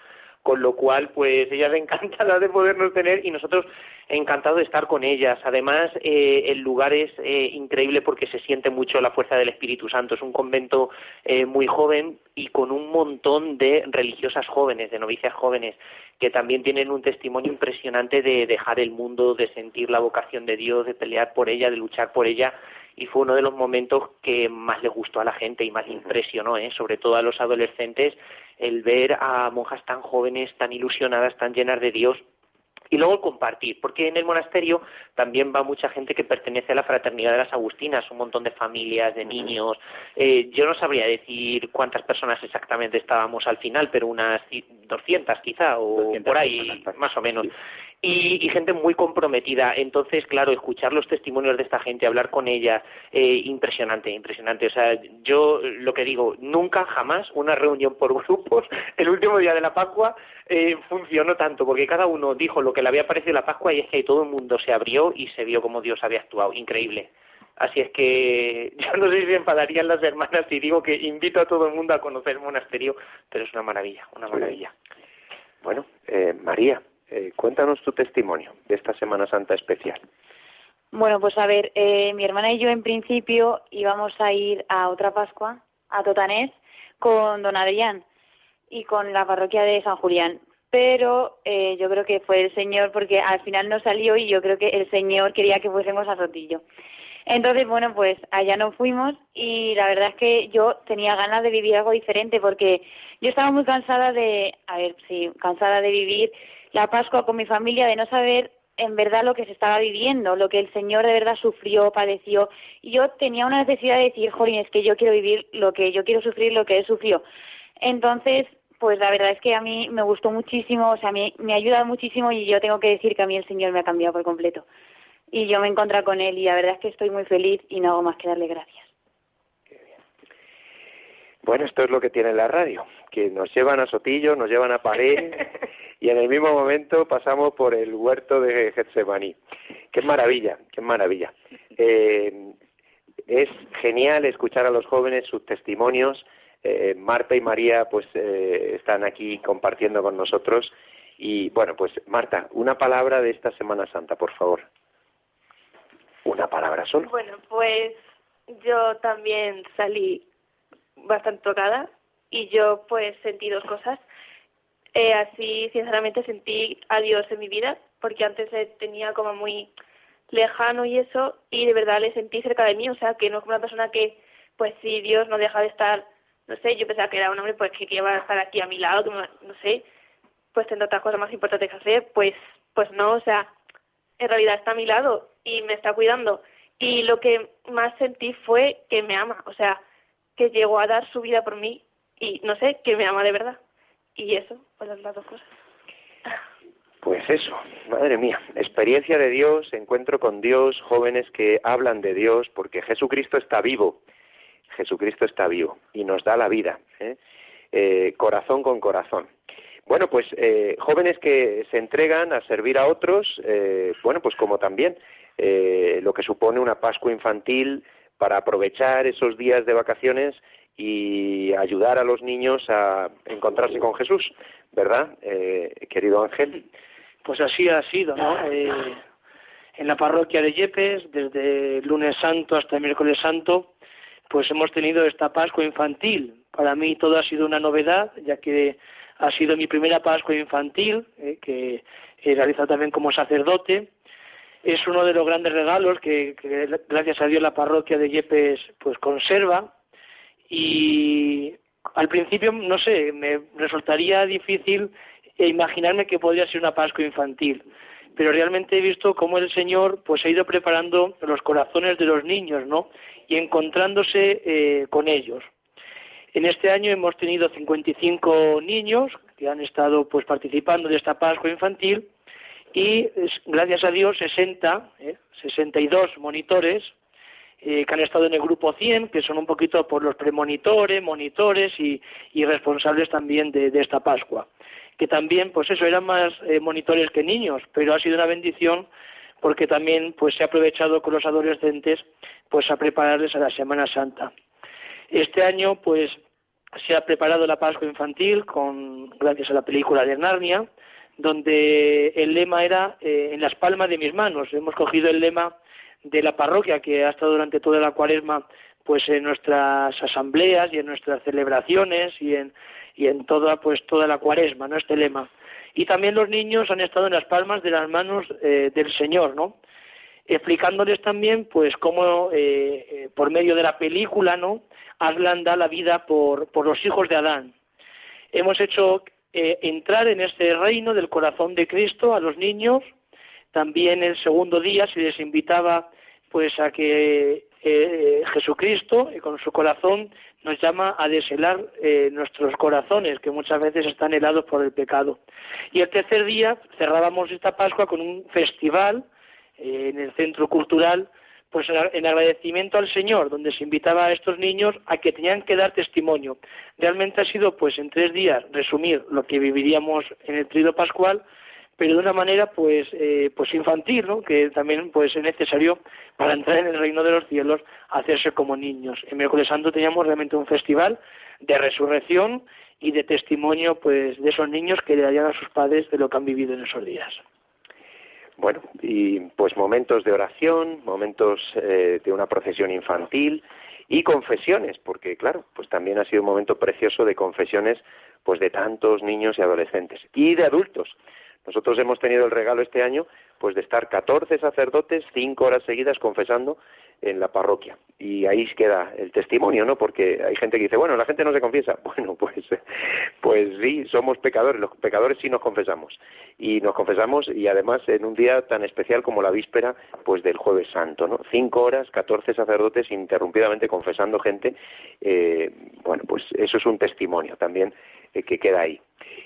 con lo cual pues ellas encantadas de podernos tener y nosotros encantados de estar con ellas. Además, eh, el lugar es eh, increíble porque se siente mucho la fuerza del Espíritu Santo. Es un convento eh, muy joven y con un montón de religiosas jóvenes, de novicias jóvenes, que también tienen un testimonio impresionante de dejar el mundo, de sentir la vocación de Dios, de pelear por ella, de luchar por ella y fue uno de los momentos que más le gustó a la gente y más le impresionó, ¿eh? sobre todo a los adolescentes, el ver a monjas tan jóvenes, tan ilusionadas, tan llenas de Dios y luego compartir, porque en el monasterio también va mucha gente que pertenece a la fraternidad de las Agustinas, un montón de familias, de niños. Eh, yo no sabría decir cuántas personas exactamente estábamos al final, pero unas 200 quizá, o por ahí, más o menos y, gente muy comprometida. Entonces, claro, escuchar los testimonios de esta gente, hablar con ella, eh, impresionante, impresionante. O sea, yo lo que digo, nunca, jamás una reunión por grupos el último día de la Pascua eh, funcionó tanto, porque cada uno dijo lo que le había parecido la Pascua y es que todo el mundo se abrió y se vio como Dios había actuado. Increíble. Así es que yo no sé si enfadarían las hermanas si digo que invito a todo el mundo a conocer el monasterio, pero es una maravilla, una maravilla. Bueno, eh, María, eh, cuéntanos tu testimonio de esta Semana Santa especial. Bueno, pues a ver, eh, mi hermana y yo en principio íbamos a ir a otra Pascua, a Totanés, con don Adrián y con la parroquia de San Julián. Pero eh, yo creo que fue el Señor, porque al final no salió y yo creo que el Señor quería que fuésemos a Sotillo. Entonces, bueno, pues allá nos fuimos y la verdad es que yo tenía ganas de vivir algo diferente porque yo estaba muy cansada de, a ver, sí, cansada de vivir la Pascua con mi familia, de no saber en verdad lo que se estaba viviendo, lo que el Señor de verdad sufrió, padeció. Y yo tenía una necesidad de decir, jolín, es que yo quiero vivir lo que yo quiero sufrir, lo que Él sufrió. Entonces, pues la verdad es que a mí me gustó muchísimo, o sea, me, me ha ayudado muchísimo y yo tengo que decir que a mí el Señor me ha cambiado por completo. Y yo me encontré con Él y la verdad es que estoy muy feliz y no hago más que darle gracias. Bueno, esto es lo que tiene la radio, que nos llevan a Sotillo, nos llevan a Pared y en el mismo momento pasamos por el huerto de Getsemaní. Qué maravilla, qué maravilla. Eh, es genial escuchar a los jóvenes sus testimonios. Eh, Marta y María pues eh, están aquí compartiendo con nosotros y bueno pues Marta una palabra de esta Semana Santa por favor una palabra solo bueno pues yo también salí bastante tocada y yo pues sentí dos cosas. Eh, así, sinceramente, sentí a Dios en mi vida, porque antes le tenía como muy lejano y eso, y de verdad le sentí cerca de mí, o sea, que no es como una persona que, pues si Dios no deja de estar, no sé, yo pensaba que era un hombre pues que, iba a estar aquí a mi lado, que no sé, pues tendrá otras cosas más importantes que hacer, pues, pues no, o sea, en realidad está a mi lado y me está cuidando. Y lo que más sentí fue que me ama, o sea, que llegó a dar su vida por mí y no sé, que me ama de verdad. Y eso, pues las dos cosas. Pues eso, madre mía, experiencia de Dios, encuentro con Dios, jóvenes que hablan de Dios, porque Jesucristo está vivo, Jesucristo está vivo y nos da la vida, ¿eh? Eh, corazón con corazón. Bueno, pues eh, jóvenes que se entregan a servir a otros, bueno, pues como también lo que supone una Pascua infantil para aprovechar esos días de vacaciones y ayudar a los niños a encontrarse con Jesús, ¿verdad, eh, querido Ángel? Pues así ha sido, ¿no? Eh, en la parroquia de Yepes, desde lunes santo hasta miércoles santo, pues hemos tenido esta Pascua infantil. Para mí todo ha sido una novedad, ya que ha sido mi primera Pascua infantil, eh, que he realizado también como sacerdote, es uno de los grandes regalos que, gracias a Dios la parroquia de Yepes pues conserva y al principio no sé me resultaría difícil imaginarme que podría ser una Pascua infantil. Pero realmente he visto cómo el Señor pues ha ido preparando los corazones de los niños no y encontrándose eh, con ellos. En este año hemos tenido 55 niños que han estado pues participando de esta Pascua infantil y gracias a Dios 60, eh, 62 monitores eh, que han estado en el grupo 100, que son un poquito por los premonitores, monitores y, y responsables también de, de, esta Pascua. Que también, pues eso, eran más eh, monitores que niños, pero ha sido una bendición porque también pues se ha aprovechado con los adolescentes pues a prepararles a la Semana Santa. Este año pues se ha preparado la Pascua infantil con gracias a la película de Narnia, donde el lema era eh, en las palmas de mis manos. Hemos cogido el lema de la parroquia que ha estado durante toda la cuaresma pues en nuestras asambleas y en nuestras celebraciones y en y en toda pues toda la cuaresma, ¿no? Este lema. Y también los niños han estado en las palmas de las manos eh, del Señor, ¿no? Explicándoles también pues cómo eh, eh, por medio de la película, ¿no? Aslan da la vida por, por los hijos de Adán. Hemos hecho entrar en este reino del corazón de Cristo a los niños. También el segundo día se les invitaba pues a que eh, Jesucristo y con su corazón nos llama a deshelar eh, nuestros corazones que muchas veces están helados por el pecado. Y el tercer día cerrábamos esta Pascua con un festival eh, en el centro cultural pues en agradecimiento al Señor, donde se invitaba a estos niños a que tenían que dar testimonio. Realmente ha sido, pues, en tres días resumir lo que viviríamos en el trío pascual, pero de una manera pues eh, pues infantil ¿no? que también pues es necesario para entrar en el reino de los cielos hacerse como niños. En miércoles santo teníamos realmente un festival de resurrección y de testimonio pues de esos niños que le darían a sus padres de lo que han vivido en esos días. Bueno y pues momentos de oración momentos eh, de una procesión infantil y confesiones porque claro pues también ha sido un momento precioso de confesiones pues de tantos niños y adolescentes y de adultos nosotros hemos tenido el regalo este año pues de estar 14 sacerdotes cinco horas seguidas confesando en la parroquia y ahí queda el testimonio, ¿no? Porque hay gente que dice, bueno, la gente no se confiesa. Bueno, pues pues sí, somos pecadores, los pecadores sí nos confesamos y nos confesamos y además en un día tan especial como la víspera pues del Jueves Santo, ¿no? Cinco horas, 14 sacerdotes interrumpidamente confesando gente, eh, bueno, pues eso es un testimonio también eh, que queda ahí.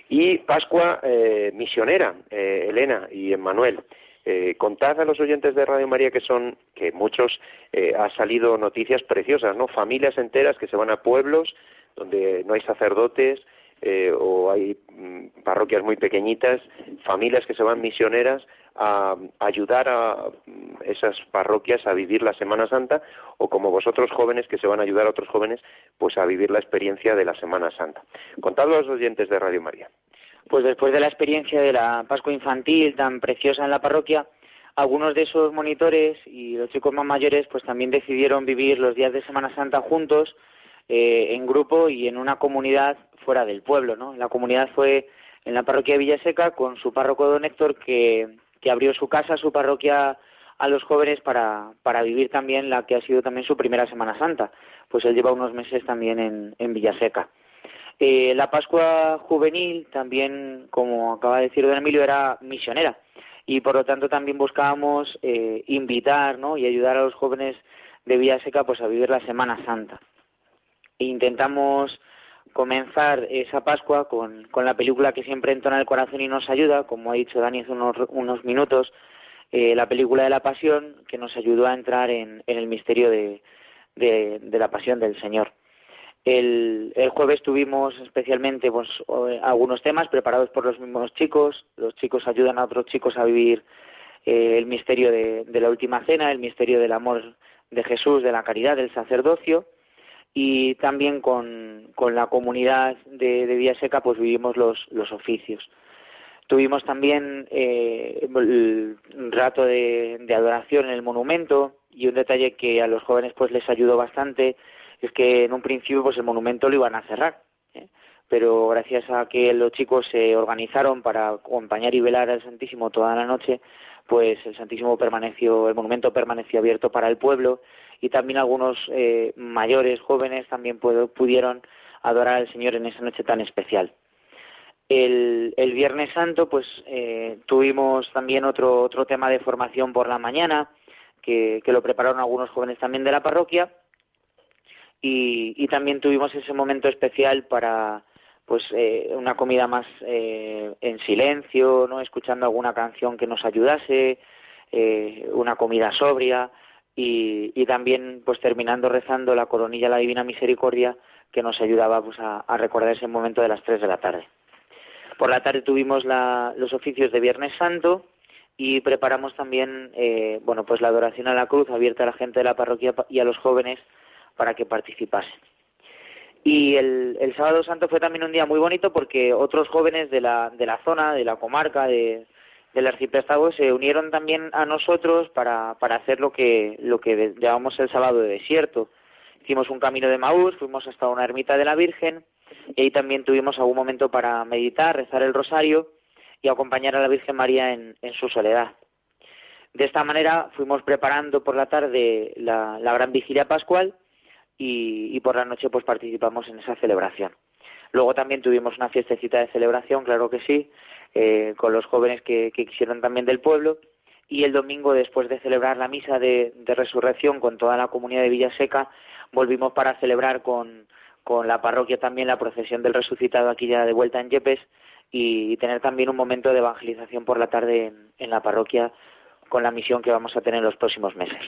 Y Pascua eh, misionera, eh, Elena y Emmanuel. Eh, contad a los oyentes de Radio María que son, que muchos ha salido noticias preciosas, ¿no? Familias enteras que se van a pueblos donde no hay sacerdotes o hay mm, parroquias muy pequeñitas, familias que se van misioneras a, ayudar a mm, esas parroquias a vivir la Semana Santa o como vosotros jóvenes que se van a ayudar a otros jóvenes pues a vivir la experiencia de la Semana Santa. Contadlo a los oyentes de Radio María. Pues después de la experiencia de la Pascua infantil tan preciosa en la parroquia, algunos de esos monitores y los chicos más mayores pues también decidieron vivir los días de Semana Santa juntos eh, en grupo y en una comunidad fuera del pueblo, ¿no? La comunidad fue en la parroquia de Villaseca con su párroco don Héctor que que abrió su casa, su parroquia a los jóvenes para, para vivir también la que ha sido también su primera Semana Santa. Pues él lleva unos meses también en, en Villaseca. Eh, la Pascua juvenil también, como acaba de decir don Emilio, era misionera y por lo tanto también buscábamos eh, invitar y ayudar a los jóvenes de Villaseca pues a vivir la Semana Santa. E intentamos comenzar esa Pascua con, la película que siempre entona el corazón y nos ayuda, como ha dicho Dani hace unos, unos minutos, eh, la película de la Pasión, que nos ayudó a entrar en, el misterio de, la Pasión del Señor. El, el, jueves tuvimos especialmente pues, algunos temas preparados por los mismos chicos. Los chicos ayudan a otros chicos a vivir eh, el misterio de, la última cena, el misterio del amor de Jesús, de la caridad, del sacerdocio y también con, la comunidad de, de Villaseca pues vivimos los, los oficios. Tuvimos también eh, un rato de, de, adoración en el monumento y un detalle que a los jóvenes pues les ayudó bastante es que en un principio pues el monumento lo iban a cerrar, ¿eh? pero gracias a que los chicos se organizaron para acompañar y velar al Santísimo toda la noche, pues el Santísimo permaneció, el monumento permaneció abierto para el pueblo y también algunos eh, mayores, jóvenes, también pudieron adorar al Señor en esa noche tan especial. El, el Viernes Santo, pues eh, tuvimos también otro, otro tema de formación por la mañana, que lo prepararon algunos jóvenes también de la parroquia, y, y también tuvimos ese momento especial para pues eh, una comida más eh, en silencio, no escuchando alguna canción que nos ayudase, eh, una comida sobria, y, también pues terminando rezando la coronilla la Divina Misericordia que nos ayudaba pues a, a recordar ese momento de las tres de la tarde. Por la tarde tuvimos la, los oficios de Viernes Santo y preparamos también, eh, bueno, pues la adoración a la cruz abierta a la gente de la parroquia y a los jóvenes para que participasen. Y el, el sábado santo fue también un día muy bonito porque otros jóvenes de la, de la zona, de la comarca, de, del arciprestado se unieron también a nosotros para, para hacer lo que, lo que llamamos el sábado de desierto. Hicimos un camino de Maús, fuimos hasta una ermita de la Virgen y ahí también tuvimos algún momento para meditar, rezar el rosario y acompañar a la Virgen María en, en su soledad. De esta manera fuimos preparando por la tarde la, la gran vigilia pascual y, por la noche pues participamos en esa celebración. Luego también tuvimos una fiestecita de celebración, claro que sí, eh, con los jóvenes que, quisieron también del pueblo. Y el domingo, después de celebrar la misa de, resurrección con toda la comunidad de Villaseca, volvimos para celebrar con, con la parroquia también la procesión del resucitado aquí ya de vuelta en Yepes y, tener también un momento de evangelización por la tarde en la parroquia con la misión que vamos a tener en los próximos meses.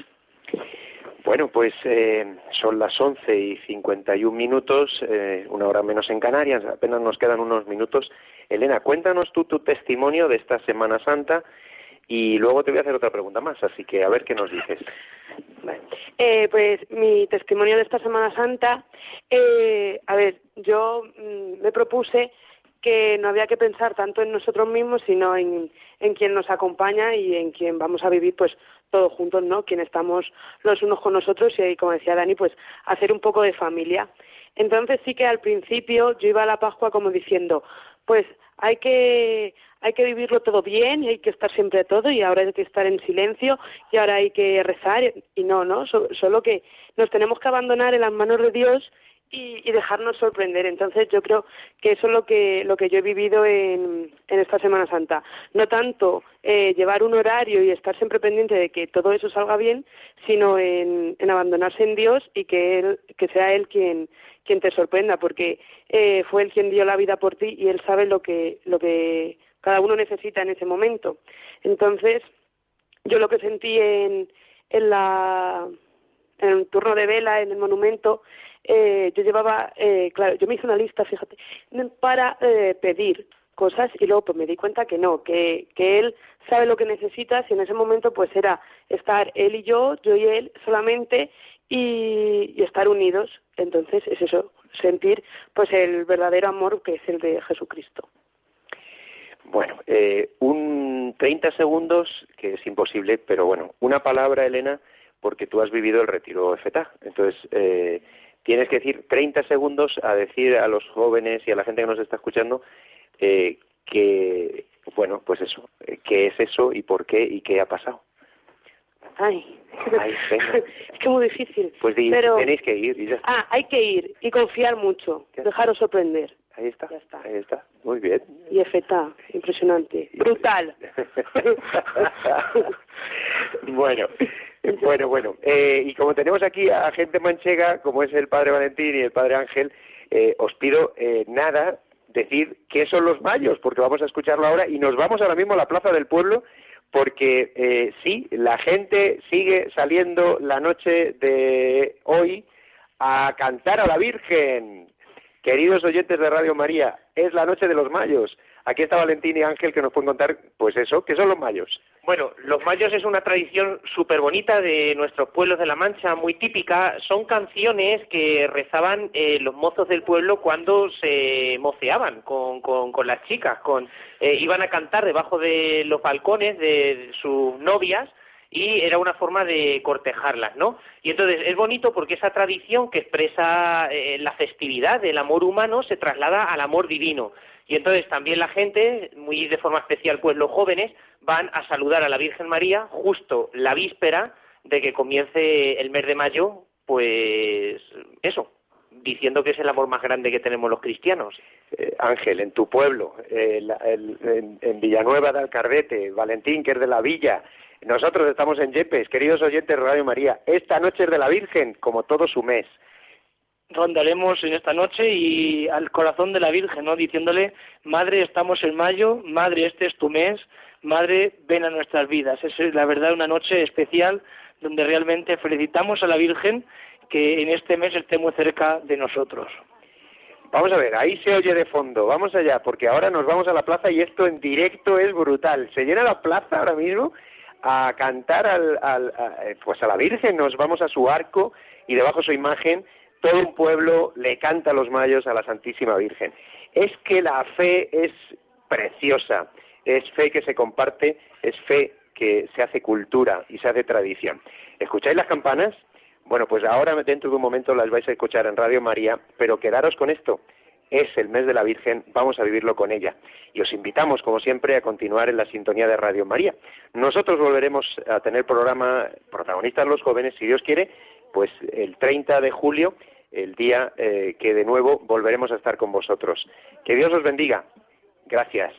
Bueno, pues eh, son las 11 y 51 minutos, eh, una hora menos en Canarias, apenas nos quedan unos minutos. Elena, cuéntanos tú tu testimonio de esta Semana Santa y luego te voy a hacer otra pregunta más, así que a ver qué nos dices. Eh, pues mi testimonio de esta Semana Santa, eh, a ver, yo mm, me propuse que no había que pensar tanto en nosotros mismos, sino en, en quien nos acompaña y en quien vamos a vivir pues todos juntos, ¿no? Quien estamos los unos con nosotros y, como decía Dani, pues hacer un poco de familia. Entonces sí que al principio yo iba a la Pascua como diciendo, pues hay que hay que vivirlo todo bien y hay que estar siempre todo y ahora hay que estar en silencio y ahora hay que rezar y no, no, solo que nos tenemos que abandonar en las manos de Dios y, dejarnos sorprender. Entonces yo creo que eso es lo que, lo que yo he vivido en, en esta Semana Santa. No tanto eh, llevar un horario y estar siempre pendiente de que todo eso salga bien, sino en, en abandonarse en Dios y que, él, que sea Él quien, quien te sorprenda, porque eh, fue Él quien dio la vida por ti y Él sabe lo que, lo que cada uno necesita en ese momento. Entonces, yo lo que sentí en, en la en el turno de vela en el monumento eh, yo llevaba, eh, claro, yo me hice una lista, fíjate, para eh, pedir cosas y luego pues me di cuenta que no, que, que él sabe lo que necesitas y en ese momento pues era estar él y yo, yo y él solamente y, estar unidos. Entonces es eso, sentir pues el verdadero amor que es el de Jesucristo. Bueno, eh, un 30 segundos, que es imposible, pero bueno, una palabra, Elena, porque tú has vivido el retiro FETA. Entonces, eh, tienes que decir 30 segundos a decir a los jóvenes y a la gente que nos está escuchando eh, que, bueno, pues eso, eh, qué es eso y por qué y qué ha pasado. Ay, es que muy difícil. Pues Pero... tenéis que ir y ya Ah, hay que ir y confiar mucho, dejaros sorprender. Ahí está, ahí está, muy bien. Y efecta, impresionante, brutal. bueno, bueno, bueno. Eh, y como tenemos aquí a gente manchega, como es el padre Valentín y el padre Ángel, eh, os pido eh, nada, decir qué son los mayos, porque vamos a escucharlo ahora y nos vamos ahora mismo a la plaza del pueblo, porque eh, sí, la gente sigue saliendo la noche de hoy a cantar a la Virgen. Queridos oyentes de Radio María, es la noche de los mayos. Aquí está Valentín y Ángel que nos pueden contar, pues eso, ¿qué son los mayos? Bueno, los mayos es una tradición súper bonita de nuestros pueblos de La Mancha, muy típica. Son canciones que rezaban eh, los mozos del pueblo cuando se moceaban con, con, las chicas, con, eh, iban a cantar debajo de los balcones de sus novias y era una forma de cortejarlas, ¿no? Y entonces es bonito porque esa tradición que expresa eh, la festividad del amor humano se traslada al amor divino. Y entonces también la gente, muy de forma especial pues los jóvenes, van a saludar a la Virgen María justo la víspera de que comience el mes de mayo, pues eso, diciendo que es el amor más grande que tenemos los cristianos. Eh, Ángel, en tu pueblo, en, en, Villanueva de Alcarbete, Valentín, que es de la villa, nosotros estamos en Yepes, queridos oyentes de Radio María. Esta noche es de la Virgen, como todo su mes. Rondaremos en esta noche y al corazón de la Virgen, ¿no? Diciéndole, Madre, estamos en mayo, Madre, este es tu mes, Madre, ven a nuestras vidas. Es la verdad una noche especial donde realmente felicitamos a la Virgen que en este mes esté muy cerca de nosotros. Vamos a ver, ahí se oye de fondo. Vamos allá, porque ahora nos vamos a la plaza y esto en directo es brutal. Se llena la plaza ahora mismo a cantar al, al pues a la Virgen. Nos vamos a su arco y debajo su imagen todo un pueblo le canta los mayos a la Santísima Virgen. Es que la fe es preciosa, es fe que se comparte, es fe que se hace cultura y se hace tradición. ¿Escucháis las campanas? Bueno, pues ahora dentro de un momento las vais a escuchar en Radio María, pero quedaros con esto. Es el mes de la Virgen, vamos a vivirlo con ella. Y os invitamos, como siempre, a continuar en la sintonía de Radio María. Nosotros volveremos a tener programa protagonistas los jóvenes, si Dios quiere, pues el 30 de julio, el día eh, que de nuevo volveremos a estar con vosotros. Que Dios os bendiga. Gracias.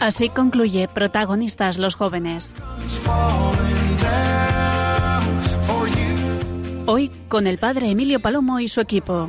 Así concluye Protagonistas los jóvenes. Hoy con el padre Emilio Palomo y su equipo.